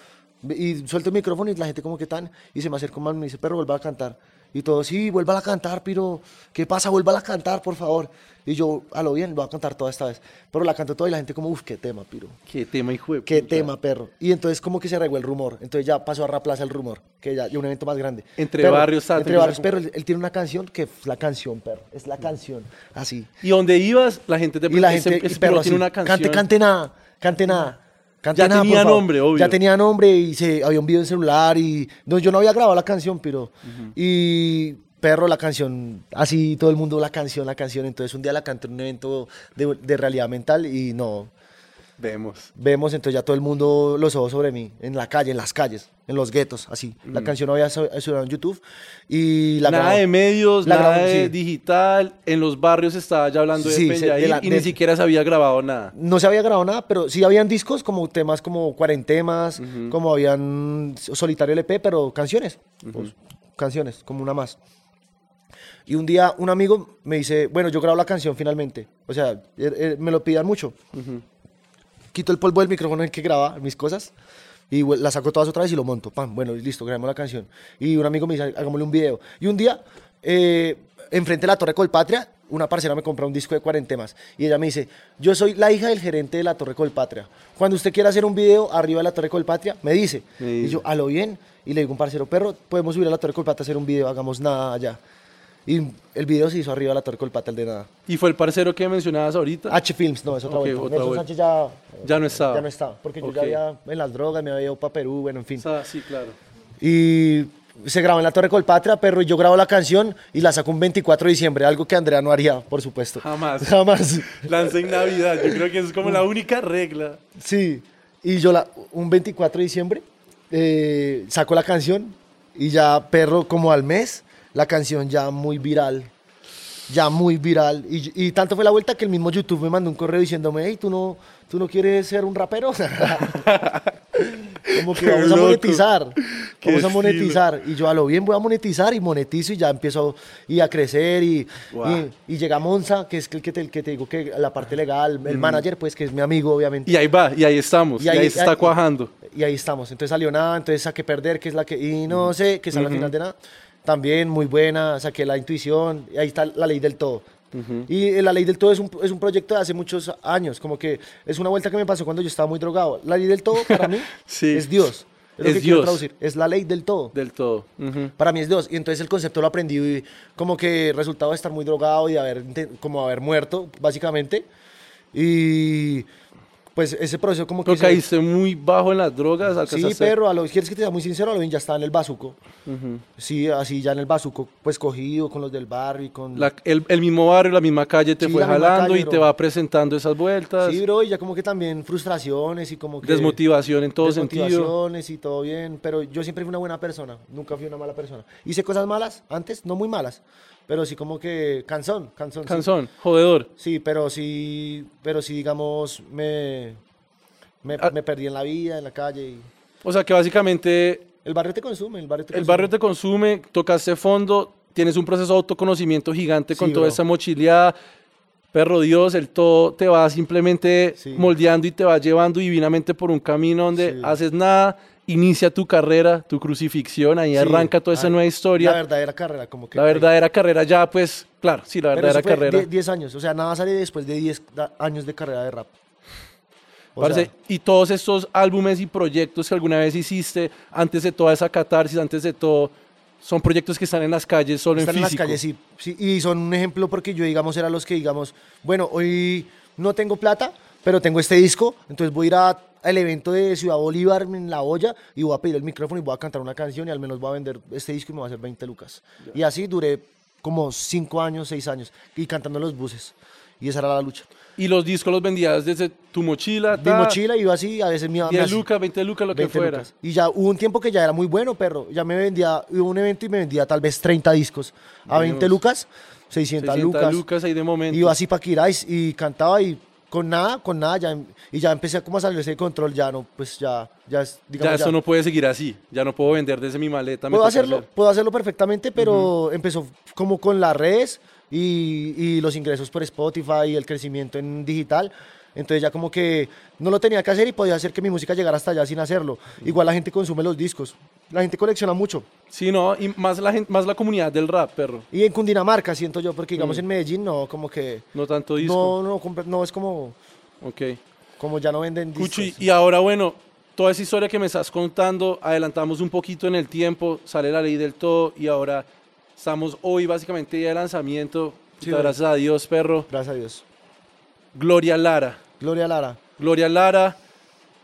Y suelto el micrófono y la gente como que tan, y se me acerca un man y me dice, perro, vuelva a cantar. Y todos, sí, vuelva a cantar, pero ¿qué pasa? Vuelva a cantar, por favor. Y yo, a lo bien, lo voy a cantar toda esta vez. Pero la canto toda y la gente como, uff, qué tema, piro. Qué tema, hijo de Qué puta. tema, perro. Y entonces como que se regó el rumor. Entonces ya pasó a Raplaza el rumor, que ya, ya un evento más grande. Entre Perro, barrios, tal, Entre barrios, pero él, él tiene una canción que es la canción, perro. Es la canción, así. Y donde ibas, la gente te Y la ese- gente, ese y perro, tiene así, una canción. Cante, cante nada, cante nada. Cante Ya nada, tenía nombre, obvio. Ya tenía nombre y se, había un video en celular y no, yo no había grabado la canción, pero y perro la canción, así todo el mundo la canción, la canción. Entonces un día la canté en un evento de, de realidad mental y no, Vemos. vemos entonces ya todo el mundo los ojos sobre mí en la calle, en las calles, en los guetos, así. La canción no había subido en YouTube y la nada grabó. de medios, La nada grabó, de sí. digital. En los barrios estaba ya hablando Sí, de se- Penyair de la- y de- ni siquiera se había grabado nada. No se había grabado nada, pero sí habían discos como temas como cuarentemas, como habían solitario LP, pero canciones. pues, canciones, como una más. Y un día un amigo me dice, bueno, yo grabo la canción finalmente. O sea, er- er- me lo pidían mucho. Quito el polvo del micrófono en el que graba mis cosas y la saco todas otra vez y lo monto. Pam, bueno, listo, grabemos la canción. Y un amigo me dice, hagámosle un video. Y un día, eh, enfrente de la Torre Colpatria, una parcera me compra un disco de cuarentemas. Y ella me dice, yo soy la hija del gerente de la Torre Colpatria. Cuando usted quiera hacer un video arriba de la Torre Colpatria, me dice. Y yo, a lo bien. Y le digo un parcero, perro, podemos subir a la Torre Colpatria a hacer un video, hagamos nada allá. Y el video se hizo arriba de la Torre Colpatria, el de nada. Y fue el parcero que mencionabas ahorita. H Films, no, es otra Ok, vuelta. otra Nelson vuelta. Sánchez ya, Ya no estaba. ya no estaba, porque yo Ok. ya había en las drogas, me había ido para Perú, bueno, en fin. Ah, sí, claro. Y se grabó en la Torre Colpatria, perro, y yo grabo la canción y la saco un 24 de diciembre, algo que Andrea no haría, por supuesto. Jamás. Jamás. Lancé en Navidad. Yo creo que es como la única regla. Sí. Y yo la, un 24 de diciembre eh, saco la canción y ya, perro, como al mes, la canción ya muy viral. Ya muy viral. Y, y tanto fue la vuelta que el mismo YouTube me mandó un correo diciéndome, hey, ¿tú no, tú no quieres ser un rapero? Como que Qué vamos a monetizar. Qué Vamos a estilo. monetizar. Y yo a lo bien voy a monetizar y monetizo y ya empiezo y a crecer. Y, y, y llega Monza, que es el que te, el que te digo que la parte legal, Mm. el manager, pues que es mi amigo, obviamente. Y ahí va, y ahí estamos. Y ahí, se está cuajando. Y ahí estamos. Entonces salió nada, entonces saqué perder, que es la que. Y no sé, que sale al final de nada. También muy buena, saqué la intuición. Y ahí está la ley del todo. Y eh, la ley del todo es un, es un proyecto de hace muchos años. Como que es una vuelta que me pasó cuando yo estaba muy drogado. La ley del todo para mí Sí. es Dios. Es, lo quiero Dios. traducir. Es la ley del todo. Del todo. Para mí es Dios. Y entonces el concepto lo aprendí y como que resultado de estar muy drogado y de haber, como haber muerto, básicamente. Y pues ese proceso como que... Pero se- caíste muy bajo en las drogas. Sí, perro, a lo, ¿quieres que te sea muy sincero? A lo bien ya estaba en el bazuco. Sí, así ya en el bazuco, pues cogido con los del barrio y con... La- el, el mismo barrio, la misma calle te Sí, fue jalando calle, y te bro. va presentando esas vueltas. Sí, bro, y ya como que también frustraciones y como que... desmotivación en todo sentido. desmotivaciones y todo bien, pero yo siempre fui una buena persona, nunca fui una mala persona. Hice cosas malas antes, no muy malas, pero sí como que cansón, cansón. sí. Canzón, jodedor. Sí, pero sí, pero sí, digamos, me, me, Ah. me perdí en la vida, en la calle. Y O sea que básicamente el barrio te consume, el barrio te el consume. barrio te consume, tocaste fondo, tienes un proceso de autoconocimiento gigante con Sí, toda bro. esa mochileada. Perro Dios, el todo te va simplemente Sí. moldeando y te va llevando divinamente por un camino donde Sí. haces nada, inicia tu carrera, tu crucifixión, ahí Sí, arranca toda esa ah, nueva historia. La verdadera carrera, como que. La verdadera carrera ya, pues, claro, sí, la Pero verdadera eso fue carrera. die- 10 años, o sea, nada sale después de 10 da- años de carrera de rap. Parce, sea, y todos estos álbumes y proyectos que alguna vez hiciste, antes de toda esa catarsis, antes de todo, son proyectos que están en las calles, solo están en en las físico. calles, sí, sí. Y son un ejemplo porque yo, digamos, era los que, digamos, bueno, hoy no tengo plata, pero tengo este disco, entonces voy a ir a- al evento de Ciudad Bolívar en La Olla y voy a pedir el micrófono y voy a cantar una canción y al menos voy a vender este disco y me va a hacer 20 lucas. Y así duré como 5 años, 6 años, y cantando en los buses. Y esa era la lucha. Y los discos los vendías desde tu mochila, Mi mochila iba así, a veces me iba... me 10 hacía- lucas, 20 lucas, lo que 20 fuera. lucas. Y ya hubo un tiempo que ya era muy bueno, perro. Ya me vendía, hubo un evento y me vendía tal vez 30 discos. A 20 Vemos. lucas, 600, 600 lucas. lucas ahí de momento. Iba así para Kirais y cantaba y con nada, con nada, ya, y ya empecé como a salirse de control, ya no, pues ya, ya es, ya digamos, eso no puede seguir así. Ya no puedo vender desde mi maleta. puedo hacerlo, hacer. puedo hacerlo perfectamente, pero empezó como con las redes, y, y los ingresos por Spotify y el crecimiento en digital. Entonces ya como que no lo tenía que hacer y podía hacer que mi música llegara hasta allá sin hacerlo. Igual la gente consume los discos. La gente colecciona mucho. Sí, no, y más la, gente, más la comunidad del rap, perro. Y en Cundinamarca, siento yo, porque digamos en Medellín no, como que... No tanto disco. No, no, no, es como, Ok. como ya no venden discos. Cuchi, y ahora bueno, toda esa historia que me estás contando, adelantamos un poquito en el tiempo, sale la ley del todo y ahora estamos hoy básicamente día de lanzamiento. Sí, Puta, bueno. gracias a Dios, perro. Gracias a Dios. Gloria Lara. Gloria Lara. Gloria Lara.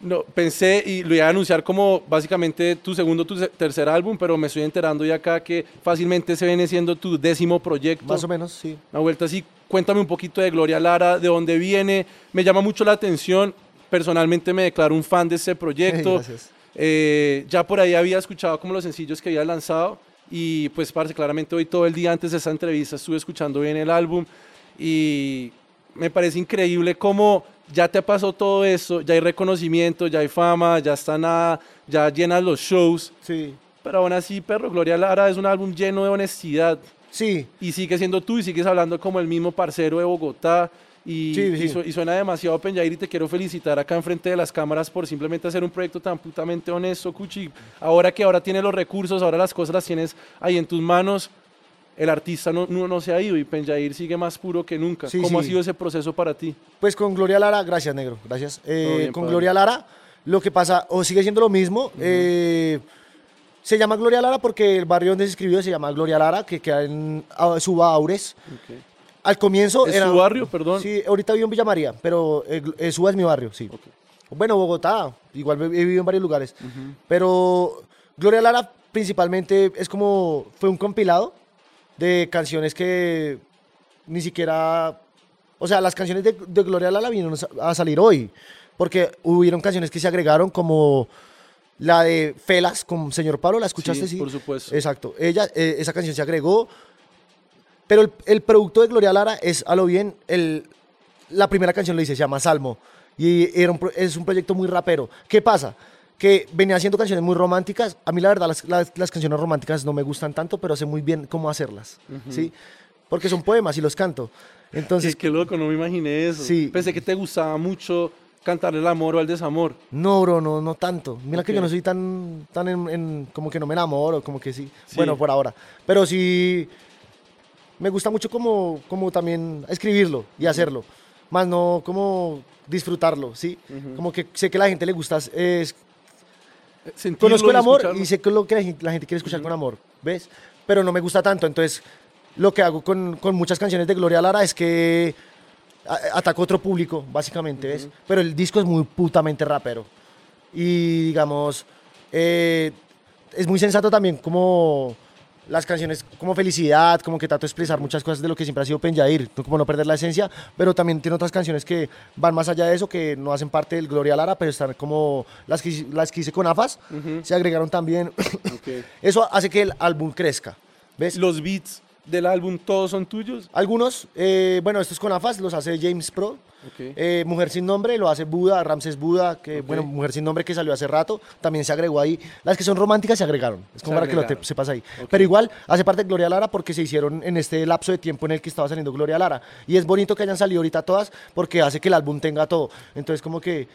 No, pensé y lo iba a anunciar como básicamente tu segundo, tu tercer álbum, pero me estoy enterando ya acá que fácilmente se viene siendo tu décimo proyecto. Más o menos, sí. Una vuelta así, cuéntame un poquito de Gloria Lara, de dónde viene. Me llama mucho la atención. Personalmente me declaro un fan de este proyecto. Gracias. Eh, ya por ahí había escuchado como los sencillos que había lanzado y pues parce, claramente hoy todo el día antes de esta entrevista estuve escuchando bien el álbum y me parece increíble cómo ya te pasó todo eso, ya hay reconocimiento, ya hay fama, ya está nada, ya llenas los shows, Sí. pero aún así, perro, Gloria Lara es un álbum lleno de honestidad Sí, y sigue siendo tú y sigues hablando como el mismo parcero de Bogotá. Y, Sí, y sí. su- y suena demasiado Penjair y te quiero felicitar acá enfrente de las cámaras por simplemente hacer un proyecto tan putamente honesto, Cuchi. Ahora que ahora tienes los recursos, ahora las cosas las tienes ahí en tus manos, el artista no, no, no se ha ido y Penjair sigue más puro que nunca. Sí, ¿Cómo ha sido ese proceso para ti? Pues con Gloria Lara, gracias negro, gracias. Eh, bien, con padre. Gloria Lara, lo que pasa, o sigue siendo lo mismo, eh, se llama Gloria Lara porque el barrio donde se escribió se llama Gloria Lara, que queda en Suba Aures. Al comienzo ¿Es era... tu barrio, perdón? Sí, ahorita vivo en Villa María, pero eh, eh, Suba es mi barrio, sí. Bueno, Bogotá, igual he he vivido en varios lugares. Pero Gloria Lara principalmente es como, fue un compilado de canciones que ni siquiera, o sea, las canciones de, de Gloria Lara vinieron a salir hoy, porque hubieron canciones que se agregaron como la de Felas con Señor Pablo, ¿la escuchaste? Sí, por supuesto. Exacto, ella, eh, esa canción se agregó, pero el, el producto de Gloria Lara es a lo bien, el, la primera canción lo dice, se llama Salmo. Y era un es un proyecto muy rapero. ¿Qué pasa? Que venía haciendo canciones muy románticas. A mí la verdad las, las- las canciones románticas no me gustan tanto, pero sé muy bien cómo hacerlas. ¿sí? Porque son poemas y los canto. Entonces, Es que loco, no me imaginé eso. Sí. Pensé que te gustaba mucho cantarle el amor o el desamor. no, bro, no, no tanto. Mira que yo no soy tan, tan en, en- como que no me enamoro, como que sí. Sí. Bueno, por ahora. Pero sí, me gusta mucho como, como también escribirlo y hacerlo. Más no como disfrutarlo, ¿sí? Como que sé que a la gente le gusta es, Sentirlo Conozco el amor escucharlo. y sé que lo que la gente, la gente quiere escuchar con amor, ¿ves? Pero no me gusta tanto, entonces lo que hago con, con muchas canciones de Gloria Lara es que ataco otro público, básicamente, ¿ves? Pero el disco es muy putamente rapero. Y digamos, eh, es muy sensato también como las canciones como Felicidad, como que trato de expresar muchas cosas de lo que siempre ha sido Penjair, como no perder la esencia, pero también tiene otras canciones que van más allá de eso, que no hacen parte del Gloria Lara, pero están como las que, las que hice con AFAS, se agregaron también. Eso hace que el álbum crezca, ¿ves? Los beats del álbum todos son tuyos. Algunos, eh, bueno, estos con AFAS los hace James Pro. Eh, Mujer sin nombre lo hace Buda, Ramses Buda, que bueno, Mujer sin nombre que salió hace rato, también se agregó ahí. Las que son románticas se agregaron, es como Se para que lo te- sepas ahí. Pero igual hace parte de Gloria Lara porque se hicieron en este lapso de tiempo en el que estaba saliendo Gloria Lara. Y es bonito que hayan salido ahorita todas porque hace que el álbum tenga todo. Entonces como que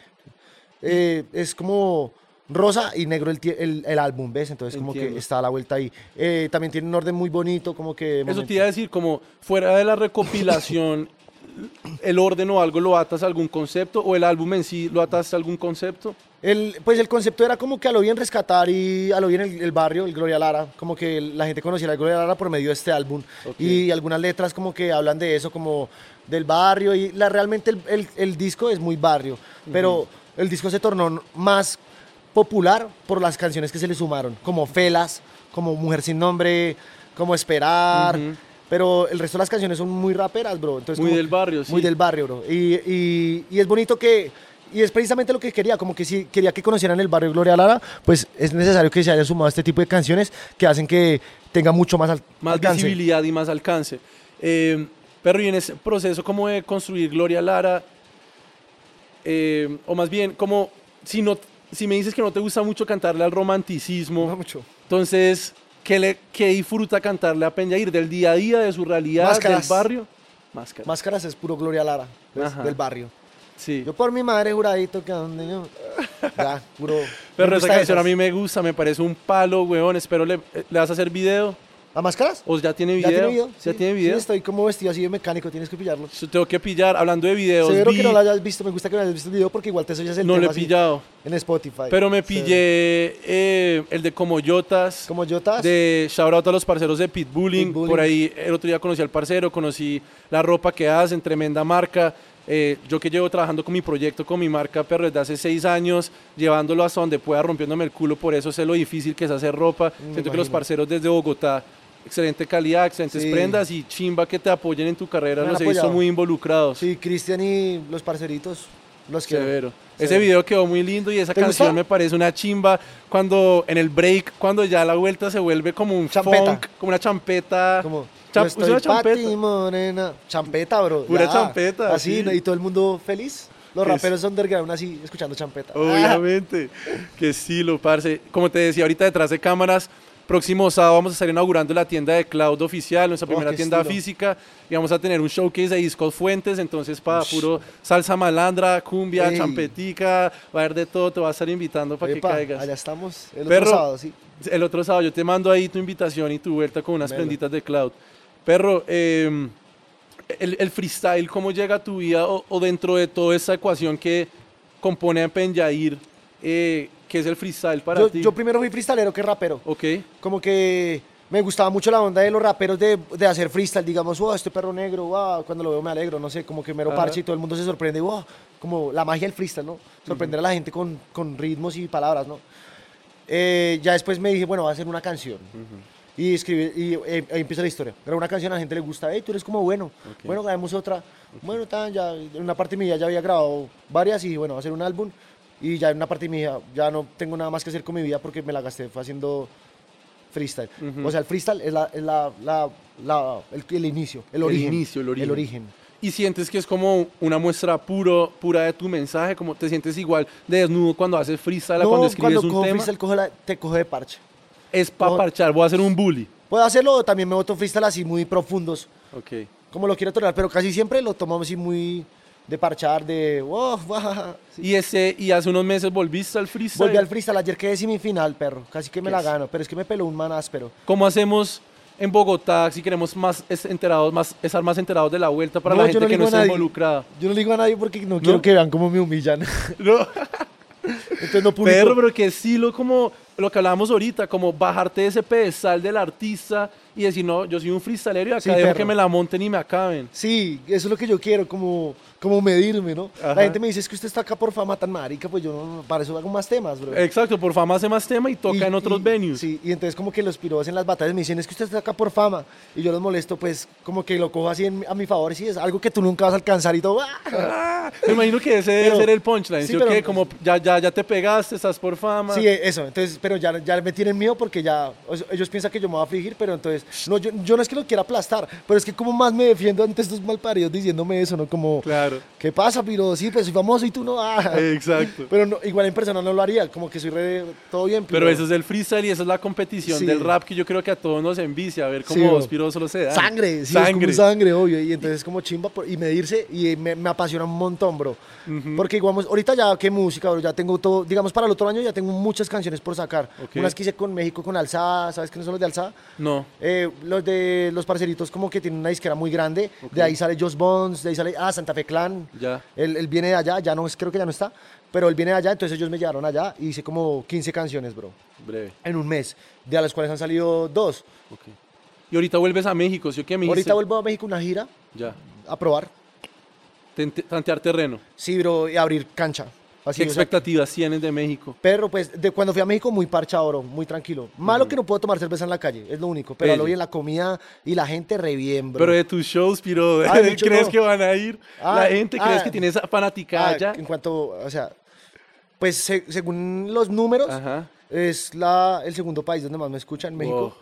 eh, es como rosa y negro el, el, el álbum, ¿ves? Entonces como Entiendo. que está a la vuelta ahí. Eh, también tiene un orden muy bonito, como que... Eso momento- te iba a decir, como fuera de la recopilación, el orden o algo lo atas a algún concepto o el álbum en sí lo atas a algún concepto. El, pues el concepto era como que a lo bien rescatar y a lo bien el, el barrio, el Gloria Lara, como que la gente conociera el Gloria Lara por medio de este álbum. Y algunas letras como que hablan de eso, como del barrio. Y la, realmente el, el- el disco es muy barrio, pero el disco se tornó más popular por las canciones que se le sumaron, como Felas, como Mujer sin Nombre, como Esperar. Pero el resto de las canciones son muy raperas, bro. Entonces, Muy como- del barrio, sí. Muy del barrio, bro. Y, y- y es bonito que, y es precisamente lo que quería, como que si quería que conocieran el barrio Gloria Lara, pues es necesario que se haya sumado este tipo de canciones que hacen que tenga mucho más, al- Más alcance. visibilidad y más alcance. Eh, pero y en ese proceso como de construir Gloria Lara, eh, o más bien como si, no, si me dices que no te gusta mucho cantarle al romanticismo, No mucho. entonces ¿qué, le, qué disfruta cantarle a Penjair? ¿Del día a día, de su realidad, Máscaras. del barrio? Máscaras. Máscaras es puro Gloria Lara, pues, del barrio. Sí. Yo por mi madre juradito que a donde yo... Ya, puro... Pero esa canción a mí me gusta, me parece un palo, weón. Espero le, eh, ¿le vas a hacer video. ¿A máscaras? ¿O ya tiene ¿Ya video? tiene video? ¿Ya Sí, tiene sí, video? estoy como vestido así de mecánico, tienes que pillarlo. Yo Tengo que pillar, hablando de videos, Severo vi- que no lo hayas visto, me gusta que no hayas visto el video porque igual te soy el no lo he pillado. en Spotify. Pero me Sí. pillé eh, el de Comoyotas. Como Yotas. De shout out a los parceros de Pitbulling. Pitbulling. Por ahí el otro día conocí al parcero, conocí la ropa que hacen, tremenda marca. Eh, yo que llevo trabajando con mi proyecto, con mi marca, pero desde hace seis años, llevándolo hasta donde pueda, rompiéndome el culo, por eso sé lo difícil que es hacer ropa. Me Siento que los parceros desde Bogotá, excelente calidad, excelentes Sí. prendas y chimba que te apoyen en tu carrera, Me han los he visto muy involucrados. Sí, Cristian y los parceritos, los quiero. Severo. Ese video quedó muy lindo y esa ¿Te canción gustó? me parece una chimba cuando en el break, cuando ya la vuelta se vuelve como un Champeta. funk, como una champeta. Como, Cham- es estoy una champeta. morena. Champeta, bro. Pura ya. champeta, Así, sí. y todo el mundo feliz. Los Es- raperos underground así, escuchando champeta. Obviamente. Qué estilo, parce. Como te decía ahorita detrás de cámaras, próximo sábado vamos a estar inaugurando la tienda de Cloud oficial, nuestra Oh, primera tienda estilo. física. Y vamos a tener un showcase de discos fuentes, entonces para puro salsa malandra, cumbia, Ey. champetica, va a haber de todo, te va a estar invitando para que Epa, caigas. allá estamos. El Perro. otro sábado, sí. El otro sábado yo te mando ahí tu invitación y tu vuelta con unas Melo. prenditas de cloud. Perro, eh, el, el freestyle, ¿cómo llega a tu vida o, o dentro de toda esa ecuación que compone a Penjair? Eh, ¿Qué es el freestyle para Yo, ti? yo primero fui freestalero que rapero. Ok, Como que me gustaba mucho la onda de los raperos de, de hacer freestyle, digamos, wow, este perro negro, wow, cuando lo veo me alegro, no sé, como que mero parche y todo el mundo se sorprende, wow, como la magia del freestyle, ¿no? Sorprender a la gente con, con ritmos y palabras, ¿no? Eh, ya después me dije, bueno, voy a hacer una canción. Y escribí, y eh, ahí empieza la historia. Grabé una canción, a la gente le gusta, hey, tú eres como bueno. Ok. Bueno, grabemos otra. Bueno, tan, ya, en una parte mía ya había grabado varias y bueno, voy a hacer un álbum. Y ya en una parte mía ya no tengo nada más que hacer con mi vida porque me la gasté, fue haciendo freestyle. Ujú. O sea, el freestyle es, la, es la, la- la- el, el inicio, el origen. inicio, el origen. El origen. y sientes que es como una muestra puro, pura de tu mensaje, como te sientes igual de desnudo cuando haces freestyle No, cuando escribes cuando un cojo tema. freestyle cojo la- te cojo de parche. Es para parchar, voy a hacer un bully. Puedo hacerlo, también me boto freestyle así muy profundos, Ok. como lo quiero tolerar, pero casi siempre lo tomamos así muy de parchar, de wow, wow. Y, ese, y hace unos meses volviste al freestyle. Volví al freestyle, ayer quedé semifinal, perro, casi que me ¿Qué la es? gano, pero es que me peló un man áspero. ¿Cómo hacemos en Bogotá si queremos más enterados, más, estar más enterados de la vuelta para No, la gente no que no está involucrada? Yo no le digo a nadie porque no, quiero que vean cómo me humillan. No. Entonces no publico. Perro, pero que estilo como lo que hablábamos ahorita, como bajarte de ese pedestal del artista y decir, no, yo soy un freestalero y acá Sí, dejo perro. que me la monten y me acaben. Sí, eso es lo que yo quiero, como, como medirme, ¿no? Ajá. La gente me dice, es que usted está acá por fama tan marica, pues yo no, para eso hago más temas, bro. Exacto, por fama hace más tema y toca Y- en otros y- venues. Sí, y entonces como que los piros en las batallas me dicen, es que usted está acá por fama. Y yo los molesto, pues como que lo cojo así en- a mi favor, y sí, es algo que tú nunca vas a alcanzar y todo. ¡ah! Me imagino que ese debe ser el punchline, sí, ¿sí o pero- qué? Como ya, ya, ya te pegaste, estás por fama. Sí, eso, entonces, pero ya, ya me tienen miedo porque ya, ellos piensan que yo me voy a afligir, pero entonces, no, yo, yo no es que lo quiera aplastar, pero es que como más me defiendo ante estos malparidos diciéndome eso, ¿no? Como, Claro, ¿qué pasa, piro? Sí, pues soy famoso y tú no. ah. exacto. Pero no, igual en persona no lo haría, como que soy re, todo bien, Pero eso es el freestyle y esa es la competición Sí. del rap que yo creo que a todos nos envicia, a ver Sí, cómo bro. vos piros solo se dan. Sangre, sí, sangre. es como sangre, obvio. Y entonces como chimba por- y medirse y me, me apasiona un montón, bro. Porque digamos, ahorita ya qué música, bro, ya tengo todo, digamos para el otro año ya tengo muchas canciones por sacar. Unas que hice con México, con Alzada, ¿sabes quiénes son los de Alzada? No, Eh, los de los parceritos como que tienen una disquera muy grande, de ahí sale Joss Bones, de ahí sale, ah, Santa Fe Clan. ya. Él, él viene de allá, ya no, es- creo que ya no está, pero él viene de allá, entonces ellos me llevaron allá y hice como 15 canciones, bro, Breve. en un mes, de las cuales han salido dos. Y ahorita vuelves a México, ¿sí o qué me? Ahorita vuelvo a México una gira Ya. a probar. Tantear terreno. Sí, bro, y abrir cancha. Así, ¿Qué expectativas tienes de México? Perro, pues, de cuando fui a México, muy parchado, bro, muy tranquilo. Malo que no puedo tomar cerveza en la calle, es lo único. Pero lo bien, la comida y la gente re bien, bro. Pero de tus shows, Piro, Ah, ¿crees no. que van a ir? Ah, la gente, ¿crees ah. que tiene esa fanaticada Ah, ya? En cuanto, o sea, pues se- según los números, Ajá. es la, el segundo país donde más me escuchan, México. Wow.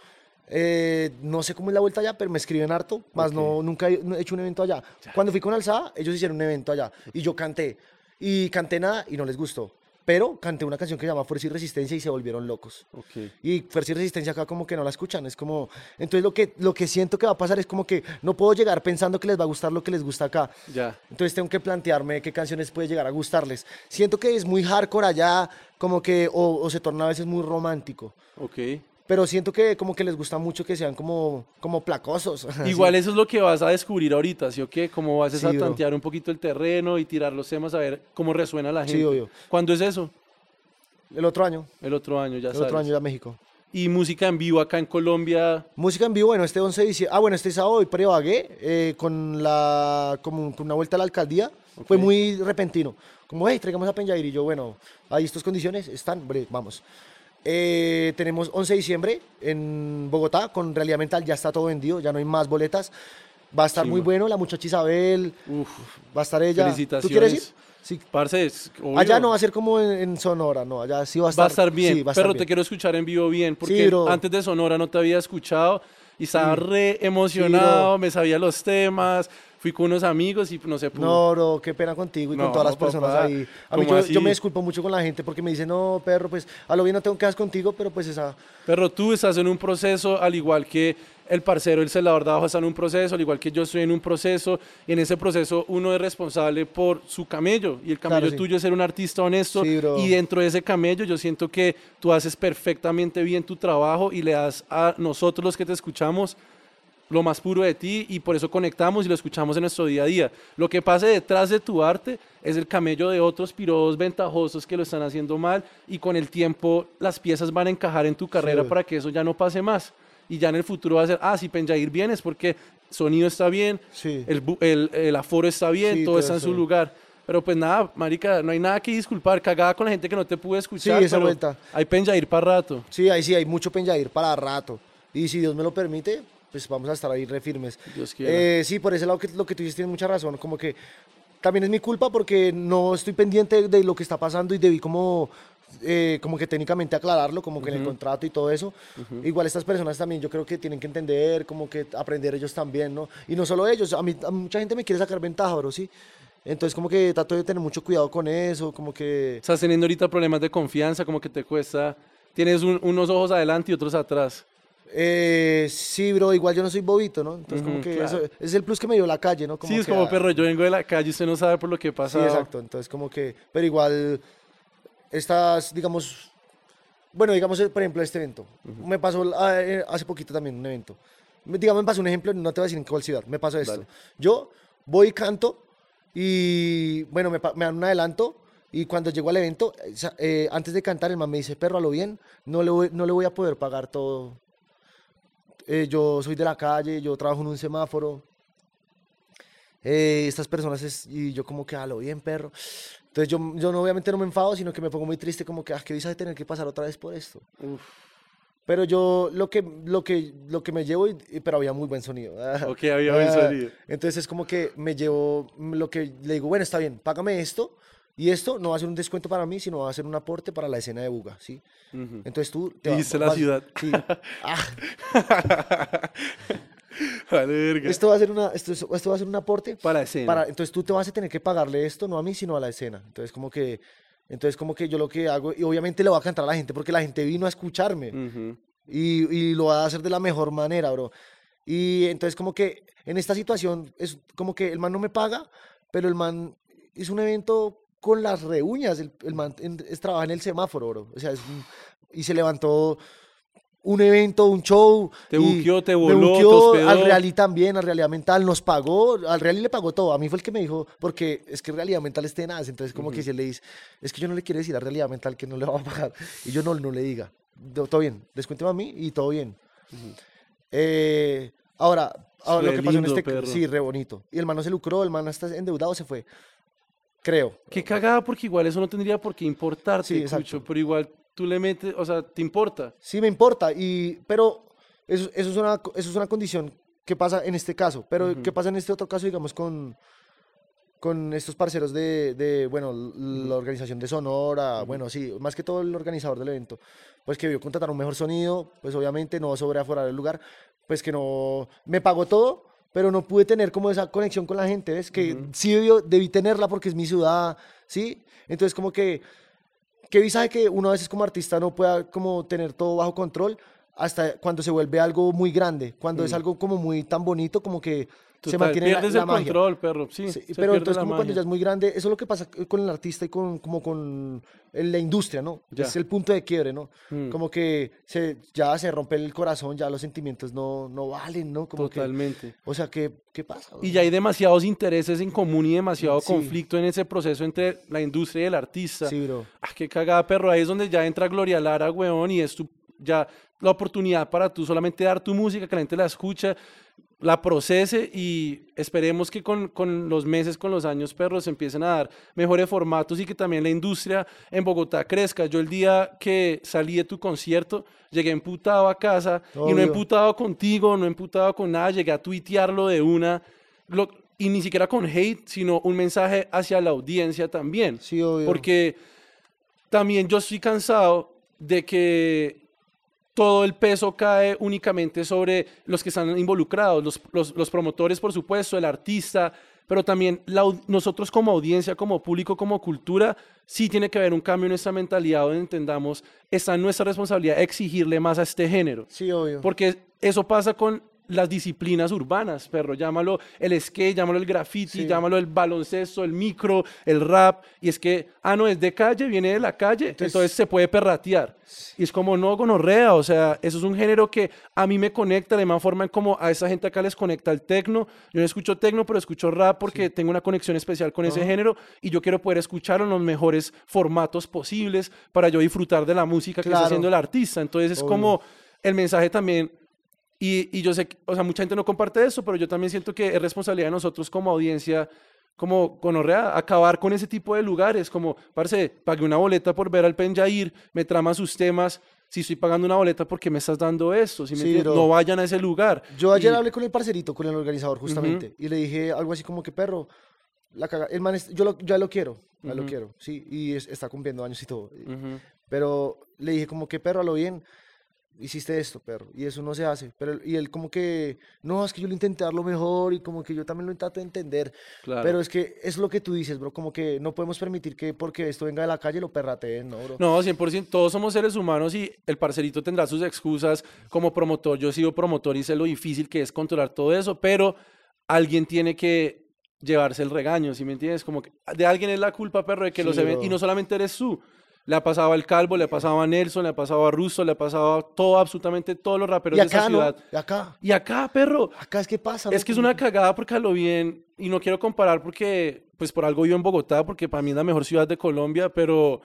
Eh, no sé cómo es la vuelta allá, pero me escriben harto, más Ok. no, nunca he, no he hecho un evento allá. Cuando fui con Alzada, ellos hicieron un evento allá y yo canté. Y canté nada y no les gustó. pero canté una canción que se llama Fuerza y Resistencia y se volvieron locos. Ok. Y Fuerza y Resistencia acá como que no la escuchan, es como... Entonces lo que, lo que siento que va a pasar es como que no puedo llegar pensando que les va a gustar lo que les gusta acá. Ya. Entonces tengo que plantearme qué canciones puede llegar a gustarles. Siento que es muy hardcore allá, como que, o, o se torna a veces muy romántico. Ok. Pero siento que como que les gusta mucho que sean como, como placosos. Igual eso es lo que vas a descubrir ahorita, ¿sí o qué? Como vas Sí, a tantear un poquito el terreno y tirar los temas a ver cómo resuena la Sí, gente. obvio. ¿Cuándo es eso? El otro año, El otro año, ya el sabes. otro año ya México. Y música en vivo acá en Colombia. Música en vivo, bueno, este 11 de diciembre, ah, bueno, este sábado para Ibagué, eh, con, la, como, con una vuelta a la alcaldía, fue Ok. muy repentino, como, hey, traigamos a Penjair, y yo, bueno, hay estas condiciones, están, vamos. Eh, tenemos 11 de diciembre en Bogotá, con Realidad Mental, ya está todo vendido, ya no hay más boletas, va a estar muy Chimba. bueno, la muchacha Isabel, Uf, va a estar ella. ¿Tú Felicitaciones. quieres ir? Sí. parce. Allá no va a ser como en, en Sonora, no, allá sí va a estar. Va a estar bien, sí, a estar pero bien. te quiero escuchar en vivo bien, porque Sí, antes de Sonora no te había escuchado y estaba re emocionado, me sabía los temas, fui con unos amigos y no se pudo. No, bro, qué pena contigo y No, con todas las personas papá, ahí. A mí ¿cómo yo, yo me disculpo mucho con la gente porque me dicen, no, perro, pues a lo bien no tengo que hacer contigo, pero pues esa... Pero tú estás en un proceso, al igual que el parcero, el celador de abajo está en un proceso, al igual que yo estoy en un proceso, y en ese proceso uno es responsable por su camello, y el camello Claro, sí. tuyo es ser un artista honesto, Sí, y dentro de ese camello yo siento que tú haces perfectamente bien tu trabajo y le das a nosotros los que te escuchamos lo más puro de ti y por eso conectamos y lo escuchamos en nuestro día a día. Lo que pase detrás de tu arte es el camello de otros piros ventajosos que lo están haciendo mal y con el tiempo las piezas van a encajar en tu carrera güey. para que eso ya no pase más. Y ya en el futuro va a ser, ah, si Penjair bien es porque sonido está bien, Sí. el, el- el aforo está bien, Sí, todo está en su lugar. Pero pues nada, marica, no hay nada que disculpar. Cagada con la gente que no te pude escuchar. Sí, esa pero vuelta. Hay Penjair para rato. Sí, ahí sí, hay mucho Penjair para rato. Y si Dios me lo permite, pues vamos a estar ahí re firmes. Dios. Eh, sí, por ese lado que lo que tú dices tienes mucha razón. Como que también es mi culpa porque no estoy pendiente de lo que está pasando y debí como, eh, como que técnicamente aclararlo, como que en el contrato y todo eso. Igual estas personas también yo creo que tienen que entender, como que aprender ellos también, ¿no? Y no solo ellos, a mí a mucha gente me quiere sacar ventaja, bro, sí. Entonces como que trato de tener mucho cuidado con eso, como que... Estás teniendo ahorita problemas de confianza, como que te cuesta. Tienes un- unos ojos adelante y otros atrás. Eh, sí, bro, igual yo no soy bobito, ¿no? Entonces, como que claro. eso es el plus que me dio la calle, ¿no? sí, es que, como perro, yo vengo de la calle, usted no sabe por lo que he Sí, exacto. Entonces, como que, pero igual, estas, digamos, bueno, digamos, eh, por ejemplo, este evento. Me pasó ah, eh, hace poquito también un evento. Digamos, me pasó un ejemplo, no te voy a decir en cuál ciudad. Me pasó esto. Dale. Yo voy y canto y, bueno, me, me dan un adelanto. Y cuando llego al evento, eh, antes de cantar, el man me dice, perro, a lo bien, no le voy, no le voy a poder pagar todo. Eh, yo soy de la calle, yo trabajo en un semáforo. Eh, estas personas, es- y yo como que, a lo bien, perro. Entonces yo, yo no, obviamente no me enfado, sino que me pongo muy triste, como que, ah, qué visa de tener que pasar otra vez por esto. Uf, Pero yo lo que, lo que, lo que me llevo, y- pero había muy buen sonido. Ok, había buen Ah, sonido. Entonces es como que me llevo lo que le digo, bueno, está bien, págame esto. Y esto no va a ser un descuento para mí, sino va a ser un aporte para la escena de Buga, ¿sí? ujú. Entonces tú... te va- Dijiste la vas- ciudad. Sí. Ah, Vale, verga. esto va a ser una, esto, es- esto va a ser un aporte Para la escena. para, entonces tú te vas a tener que pagarle esto, no a mí, sino a la escena. Entonces como que, entonces como que yo lo que hago, y obviamente le voy a cantar a la gente porque la gente vino a escucharme Ujú. y, y lo va a hacer de la mejor manera, bro. Y entonces como que en esta situación es como que el man no me paga, pero el man hizo un evento con las reuñas, el, el man en- es, trabaja en el semáforo, bro. O sea, es un- y se levantó un evento, un show. Te buqueó, te me voló, te buqueó, hospedó. Al Reali también, al Realidad Mental, nos pagó, al Reali le pagó todo. A mí fue el que me dijo, porque es que Realidad Mental es tenaz, entonces como que si le dice, es que yo no le quiero decir a Realidad Mental que no le va a pagar, y yo no, no le diga, "No, todo bien, descuénteme a mí y todo bien. Eh, ahora, ahora lo que pasó en este, perro. sí, re bonito. Y el man no se lucró, el man está endeudado, se fue. Creo. Qué cagada, porque igual eso no tendría por qué importarte, Sí. Cucho, pero igual tú le metes, o sea, te importa. Sí me importa, y, pero eso, eso, es una, eso es una condición que pasa en este caso. Pero ¿qué pasa en este otro caso, digamos, con, con estos parceros de, de, bueno, l- la organización de Sonora, bueno, sí, más que todo el organizador del evento, pues que vio contratar un mejor sonido, pues obviamente no sobre afuera del lugar, pues que no, me pagó todo, pero no pude tener como esa conexión con la gente, ¿ves? Que sí debió- debí tenerla porque es mi ciudad, ¿sí? Entonces como que qué visaje que uno a veces como artista no pueda como tener todo bajo control hasta cuando se vuelve algo muy grande, cuando es algo como muy tan bonito como que se mantiene la, pierdes la el magia. control, perro. Sí, Sí, pero entonces la como cuando magia. ya es muy grande, eso es lo que pasa con el artista y con, como con la industria, ¿no? Ya. Es el punto de quiebre, ¿no? Mm. Como que se, ya se rompe el corazón, ya los sentimientos no, no valen, ¿no? Como que- Totalmente. o sea, ¿qué, qué pasa? Y ya hay demasiados intereses en común y demasiado Sí. conflicto en ese proceso entre la industria y el artista. Sí, bro. Ah, qué cagada, perro. Ahí es donde ya entra Gloria Lara, weón, y es tu, ya la oportunidad para tú solamente dar tu música, que la gente la escucha, la procese y esperemos que con, con los meses, con los años, perros, empiecen a dar mejores formatos y que también la industria en Bogotá crezca. Yo el día que salí de tu concierto, llegué emputado a casa y no emputado contigo, no emputado con nada, llegué a tuitearlo de una. lo- y ni siquiera con hate, sino un mensaje hacia la audiencia también. Sí, obvio. Porque también yo estoy cansado de que todo el peso cae únicamente sobre los que están involucrados, los, los- los promotores, por supuesto, el artista, pero también la nosotros como audiencia, como público, como cultura, sí tiene que haber un cambio en nuestra mentalidad donde entendamos, está en nuestra responsabilidad exigirle más a este género. Sí, obvio. Porque eso pasa con las disciplinas urbanas, perro. Llámalo el skate, llámalo el graffiti, Sí. llámalo el baloncesto, el micro, el rap. Y es que, ah, no, es de calle, viene de la calle, entonces, Entonces- se puede perratear. Y es como, no, gonorrea, o sea, eso es un género que a mí me conecta de la misma forma en como a esa gente acá les conecta el tecno. Yo no escucho tecno, pero escucho rap porque tengo una conexión especial con ese género y yo quiero poder escucharlo en los mejores formatos posibles para yo disfrutar de la música que está Claro. haciendo el artista. Entonces es Obvio. como el mensaje también y, y yo sé, que, o sea, mucha gente no comparte eso, pero yo también siento que es responsabilidad de nosotros como audiencia, como gonorrea, acabar con ese tipo de lugares, como, parce, pagué una boleta por ver al Penjair, me trama sus temas, si estoy pagando una boleta, ¿por qué me estás dando esto? ¿Sí me Sí, no vayan a ese lugar. Yo ayer Y- hablé con el parcerito, con el organizador justamente, y le dije algo así como que, perro, la caga, el man, es- yo lo, ya lo quiero, ya lo Ujú. quiero, sí, y es- está cumpliendo años y todo. Ujú. Pero le dije como que, perro, a lo bien, hiciste esto, perro, y eso no se hace. Pero, y él como que, no, es que yo lo intenté dar lo mejor y como que yo también lo intento entender. Claro. Pero es que es lo que tú dices, bro, como que no podemos permitir que porque esto venga de la calle lo perrateen, ¿no, bro? No, 100%, todos somos seres humanos y el parcerito tendrá sus excusas como promotor. Yo he sido promotor y sé lo difícil que es controlar todo eso, pero alguien tiene que llevarse el regaño, ¿sí me entiendes? Como que de alguien es la culpa, perro, de que los Sí, eventos, bro. y no solamente eres tú. Le ha pasado al Calvo, le ha pasado a Nelson, le ha pasado a Russo, le ha pasado a todo, absolutamente todos los raperos de esa acá, ¿no? ciudad. Y acá, Y acá, perro, acá es que pasa, es que es una cagada porque a lo bien, y no quiero comparar porque, pues por algo vivo en Bogotá, porque para mí es la mejor ciudad de Colombia, pero,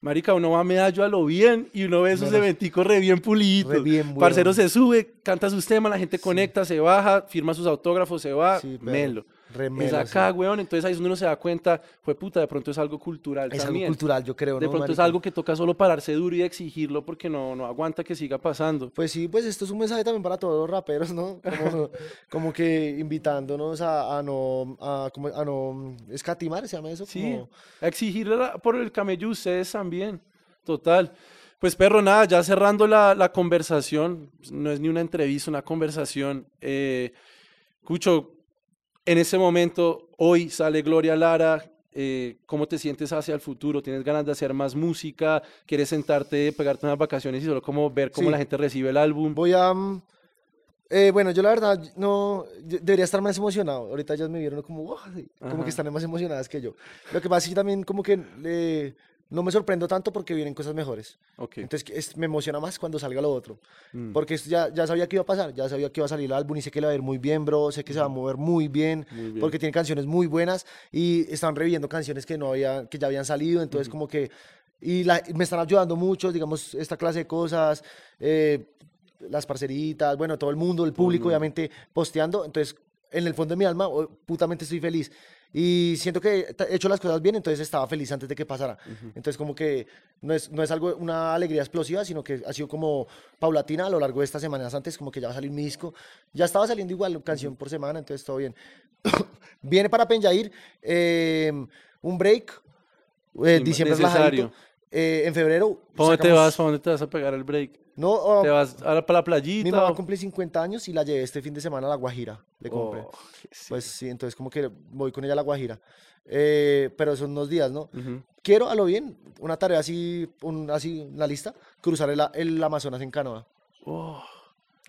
marica, uno va a medallo a lo bien y uno ve esos eventicos re bien pulidos. Re bien, Parcero weón. se sube, canta sus temas, la gente conecta, se baja, firma sus autógrafos, se va, Sí, melo. Es acá, sí. weón, entonces ahí es donde uno se da cuenta, fue puta, de pronto es algo cultural Es algo cultural, yo creo, de ¿no, pronto es algo que toca solo pararse duro y exigirlo porque no, no aguanta que siga pasando. Pues sí, pues esto es un mensaje también para todos los raperos, ¿no? Como, como que invitándonos a, a no, a, como- a no escatimar, ¿se llama eso? Sí, Como- a exigirle la- por el camello ustedes también. Total. Pues perro, nada, ya cerrando la, la conversación, no es ni una entrevista, una conversación. Eh, Cucho, en ese momento, hoy sale Gloria Lara. eh, ¿Cómo te sientes hacia el futuro? ¿Tienes ganas de hacer más música? ¿Quieres sentarte, pegarte unas vacaciones y solo como ver cómo Sí. la gente recibe el álbum? Voy a... mm, eh, bueno, yo la verdad no debería estar más emocionado. Ahorita ya me vieron como, "Wow", como que están más emocionadas que yo. Lo que pasa es que también como que eh, no me sorprendo tanto porque vienen cosas mejores. Ok. Entonces es- me emociona más cuando salga lo otro. Mm. Porque esto ya, ya sabía que iba a pasar, ya sabía que iba a salir el álbum y sé que le va a ir muy bien, bro. Sé que se va a mover muy bien, Muy bien. porque tiene canciones muy buenas y están reviviendo canciones que, no había, que ya habían salido. Entonces, como que. Y la- me están ayudando mucho, digamos, esta clase de cosas. eh, las parceritas, bueno, todo el mundo, el público, obviamente, posteando. Entonces, en el fondo de mi alma, oh, putamente estoy feliz. Y siento que he hecho las cosas bien, entonces estaba feliz antes de que pasara. Entonces, como que no es, no es algo, una alegría explosiva, sino que ha sido como paulatina a lo largo de estas semanas antes, como que ya va a salir mi disco. Ya estaba saliendo igual, canción por semana, entonces todo bien. Viene para Penjair eh, un break, eh, diciembre necesario. relajadito. Eh, en febrero. ¿Para dónde te vas? ¿Para dónde te vas a pegar el break? No, oh, ¿Te vas a la, para la playita? mi mamá cumple 50 años y la llevé este fin de semana a La Guajira. Le compré. Oh, sí. Pues sí, entonces como que voy con ella a La Guajira. Eh, pero son unos días, ¿no? Quiero a lo bien, una tarea así, un, así, una lista, cruzar el, el Amazonas en canoa. Oh,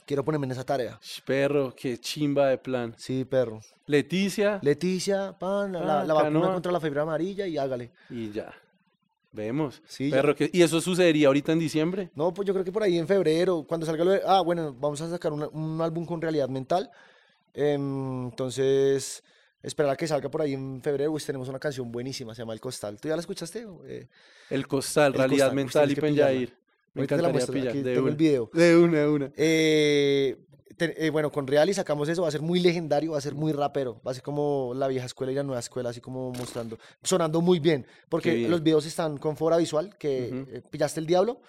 Quiero ponerme en esa tarea. perro, qué chimba de plan. Sí, perro. Leticia Leticia, pan, la, Ah, la vacuna contra la fiebre amarilla y hágale. y ya. Vemos. Sí, perro, que- ¿y eso sucedería ahorita en diciembre? No, pues yo creo que por ahí en febrero, cuando salga lo de... Ah, bueno, vamos a sacar una- un álbum con realidad mental. Em, entonces, esperar a que salga por ahí en febrero. Pues tenemos una canción buenísima, se llama El Costal. ¿Tú ya la escuchaste? Eh, El costal, El realidad Costal, mental y. Penyair. Me te la encantaría muestro, pillar. De tengo el una. video. De una, de una. eh, te- eh, bueno, con Real y sacamos eso, va a ser muy legendario, va a ser muy rapero, va a ser como la vieja escuela y la nueva escuela, así como mostrando, sonando muy bien, porque bien. los videos están con Fora Visual, que Ujú. eh, pillaste el diablo,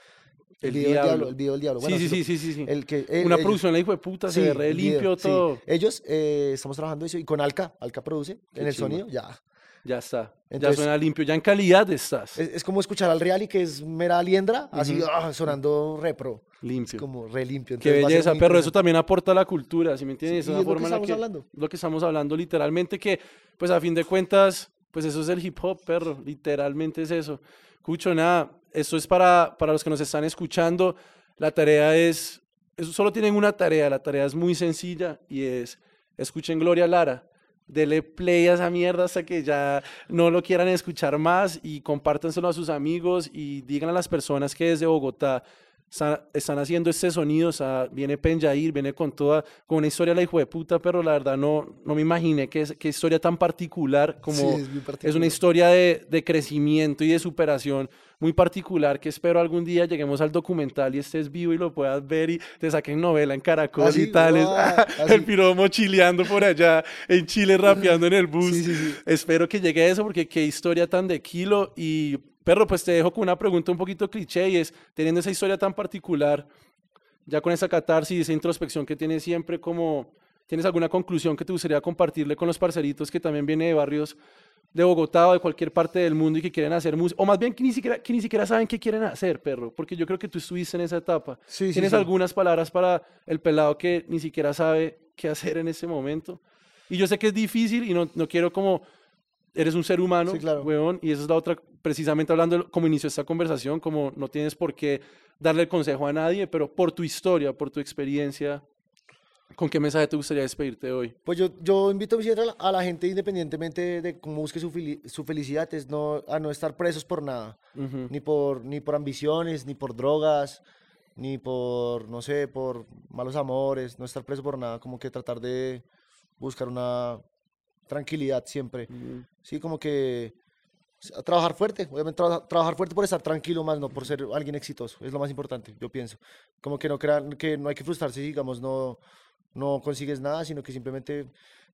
el, El video del Diablo. diablo, el video del diablo. Bueno, sí, sí, sí, sí, sí, el que, él- Una ellos- producción, la hijo de puta, se Sí, ve re el video, limpio sí. todo. Ellos eh, estamos trabajando eso y con Alca, Alca produce Qué en el sonido, ya. Ya está. ya suena limpio. Ya en calidad estás. Es, es como escuchar al Real y que es mera liendra, así Ujú. ah, sonando repro. Es limpio. como re limpio. Qué entonces ser belleza, pero eso también aporta a la cultura, ¿sí me entiendes? Sí, Es es lo que forma en la estamos que hablando. lo que estamos hablando literalmente que, pues a fin de cuentas, pues eso es el hip hop, perro, literalmente es eso. Cucho, nada, eso es para, para los que nos están escuchando, la tarea es, eso solo tienen una tarea, la tarea es muy sencilla y es, escuchen Gloria Lara, dele play a esa mierda hasta que ya no lo quieran escuchar más y compártanselo a sus amigos y digan a las personas que desde Bogotá están, están haciendo este sonido, viene Penjair, viene con toda, con una historia la hijo de puta, pero la verdad no, no me imaginé qué, qué historia tan particular como Sí, es muy es una particular. historia de, de crecimiento y de superación muy particular que espero algún día lleguemos al documental y estés vivo y lo puedas ver y te saquen novela en Caracol Así, y tales. guau, así. el piro mochileando por allá en Chile rapeando en el bus. Sí, sí. Espero que llegue a eso porque qué historia tan de kilo y perro, pues te dejo con una pregunta un poquito cliché y es, teniendo esa historia tan particular, ya con esa catarsis, esa introspección que tienes siempre, como, ¿tienes alguna conclusión que te gustaría compartirle con los parceritos que también vienen de barrios de Bogotá o de cualquier parte del mundo y que quieren hacer música? O más bien que ni siquiera, que ni siquiera saben qué quieren hacer, perro, porque yo creo que tú estuviste en esa etapa. Sí, sí, ¿Tienes sí. algunas palabras para el pelado que ni siquiera sabe qué hacer en ese momento? Y yo sé que es difícil y no, no quiero como eres un ser humano, Sí, claro. weón, y esa es la otra, precisamente hablando como inició esta conversación, como no tienes por qué darle el consejo a nadie, pero por tu historia, por tu experiencia, ¿con qué mensaje te gustaría despedirte hoy? Pues yo, yo invito a la, a la gente, independientemente de cómo busque su, su felicidad, es no, a no estar presos por nada. Ujú. Ni por, ni por ambiciones, ni por drogas, ni por, no sé, por malos amores. No estar preso por nada. Como que tratar de buscar una tranquilidad siempre. Sí, como que a trabajar fuerte, obviamente traba- trabajar fuerte por estar tranquilo más, no por ser alguien exitoso, es lo más importante, yo pienso. Como que no crean, que no hay que frustrarse, digamos, no, no consigues nada, sino que simplemente,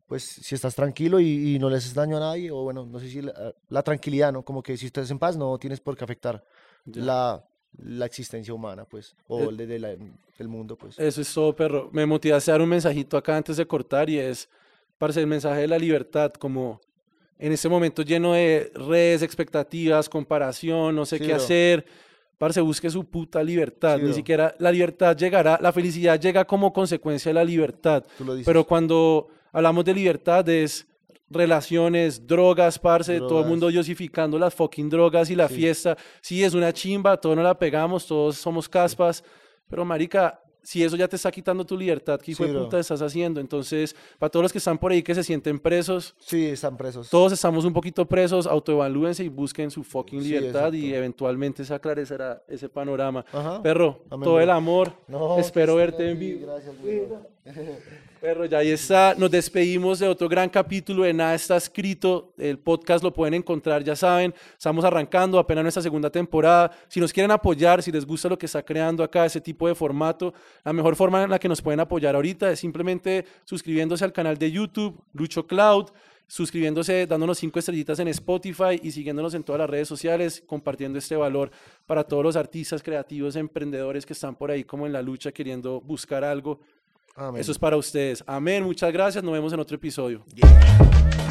pues, si estás tranquilo y, y no le haces daño a nadie, o bueno, no sé si la, la tranquilidad, ¿no? Como que si estás en paz, no tienes por qué afectar la, la existencia humana, pues, o Eh, el de, de la- del mundo, pues. Eso es todo, perro. Me motivaste a dar un mensajito acá antes de cortar y es, parce, el mensaje de la libertad, como en este momento lleno de redes, expectativas, comparación, no sé Sí, qué bro. hacer. Parce, busque su puta libertad. Sí, Ni bro. siquiera la libertad llegará, la felicidad llega como consecuencia de la libertad. Pero cuando hablamos de libertad es relaciones, drogas, parce, todo el Drogas. mundo diosificando las fucking drogas y la Sí. fiesta. Sí, es una chimba, todos nos la pegamos, todos somos caspas, pero marica, si eso ya te está quitando tu libertad, ¿qué hijo Sí, de bro. puta estás haciendo? Entonces, para todos los que están por ahí que se sienten presos, Sí, están presos. todos estamos un poquito presos, autoevalúense y busquen su fucking Sí, libertad y eventualmente se aclarecerá ese panorama. Ajá. Perro, Amén, todo bro. el amor, No, espero verte en vivo. Gracias, Perro, ya ahí está. Nos despedimos de otro gran capítulo de Nada está escrito. El podcast lo pueden encontrar, ya saben. Estamos arrancando apenas nuestra segunda temporada. Si nos quieren apoyar, si les gusta lo que está creando acá, ese tipo de formato, la mejor forma en la que nos pueden apoyar ahorita es simplemente suscribiéndose al canal de YouTube, Lucho Cloud, suscribiéndose, dándonos cinco estrellitas en Spotify y siguiéndonos en todas las redes sociales, compartiendo este valor para todos los artistas creativos, emprendedores que están por ahí como en la lucha queriendo buscar algo. Amén. Eso es para ustedes. Amén. Muchas gracias. Nos vemos en otro episodio. Yeah.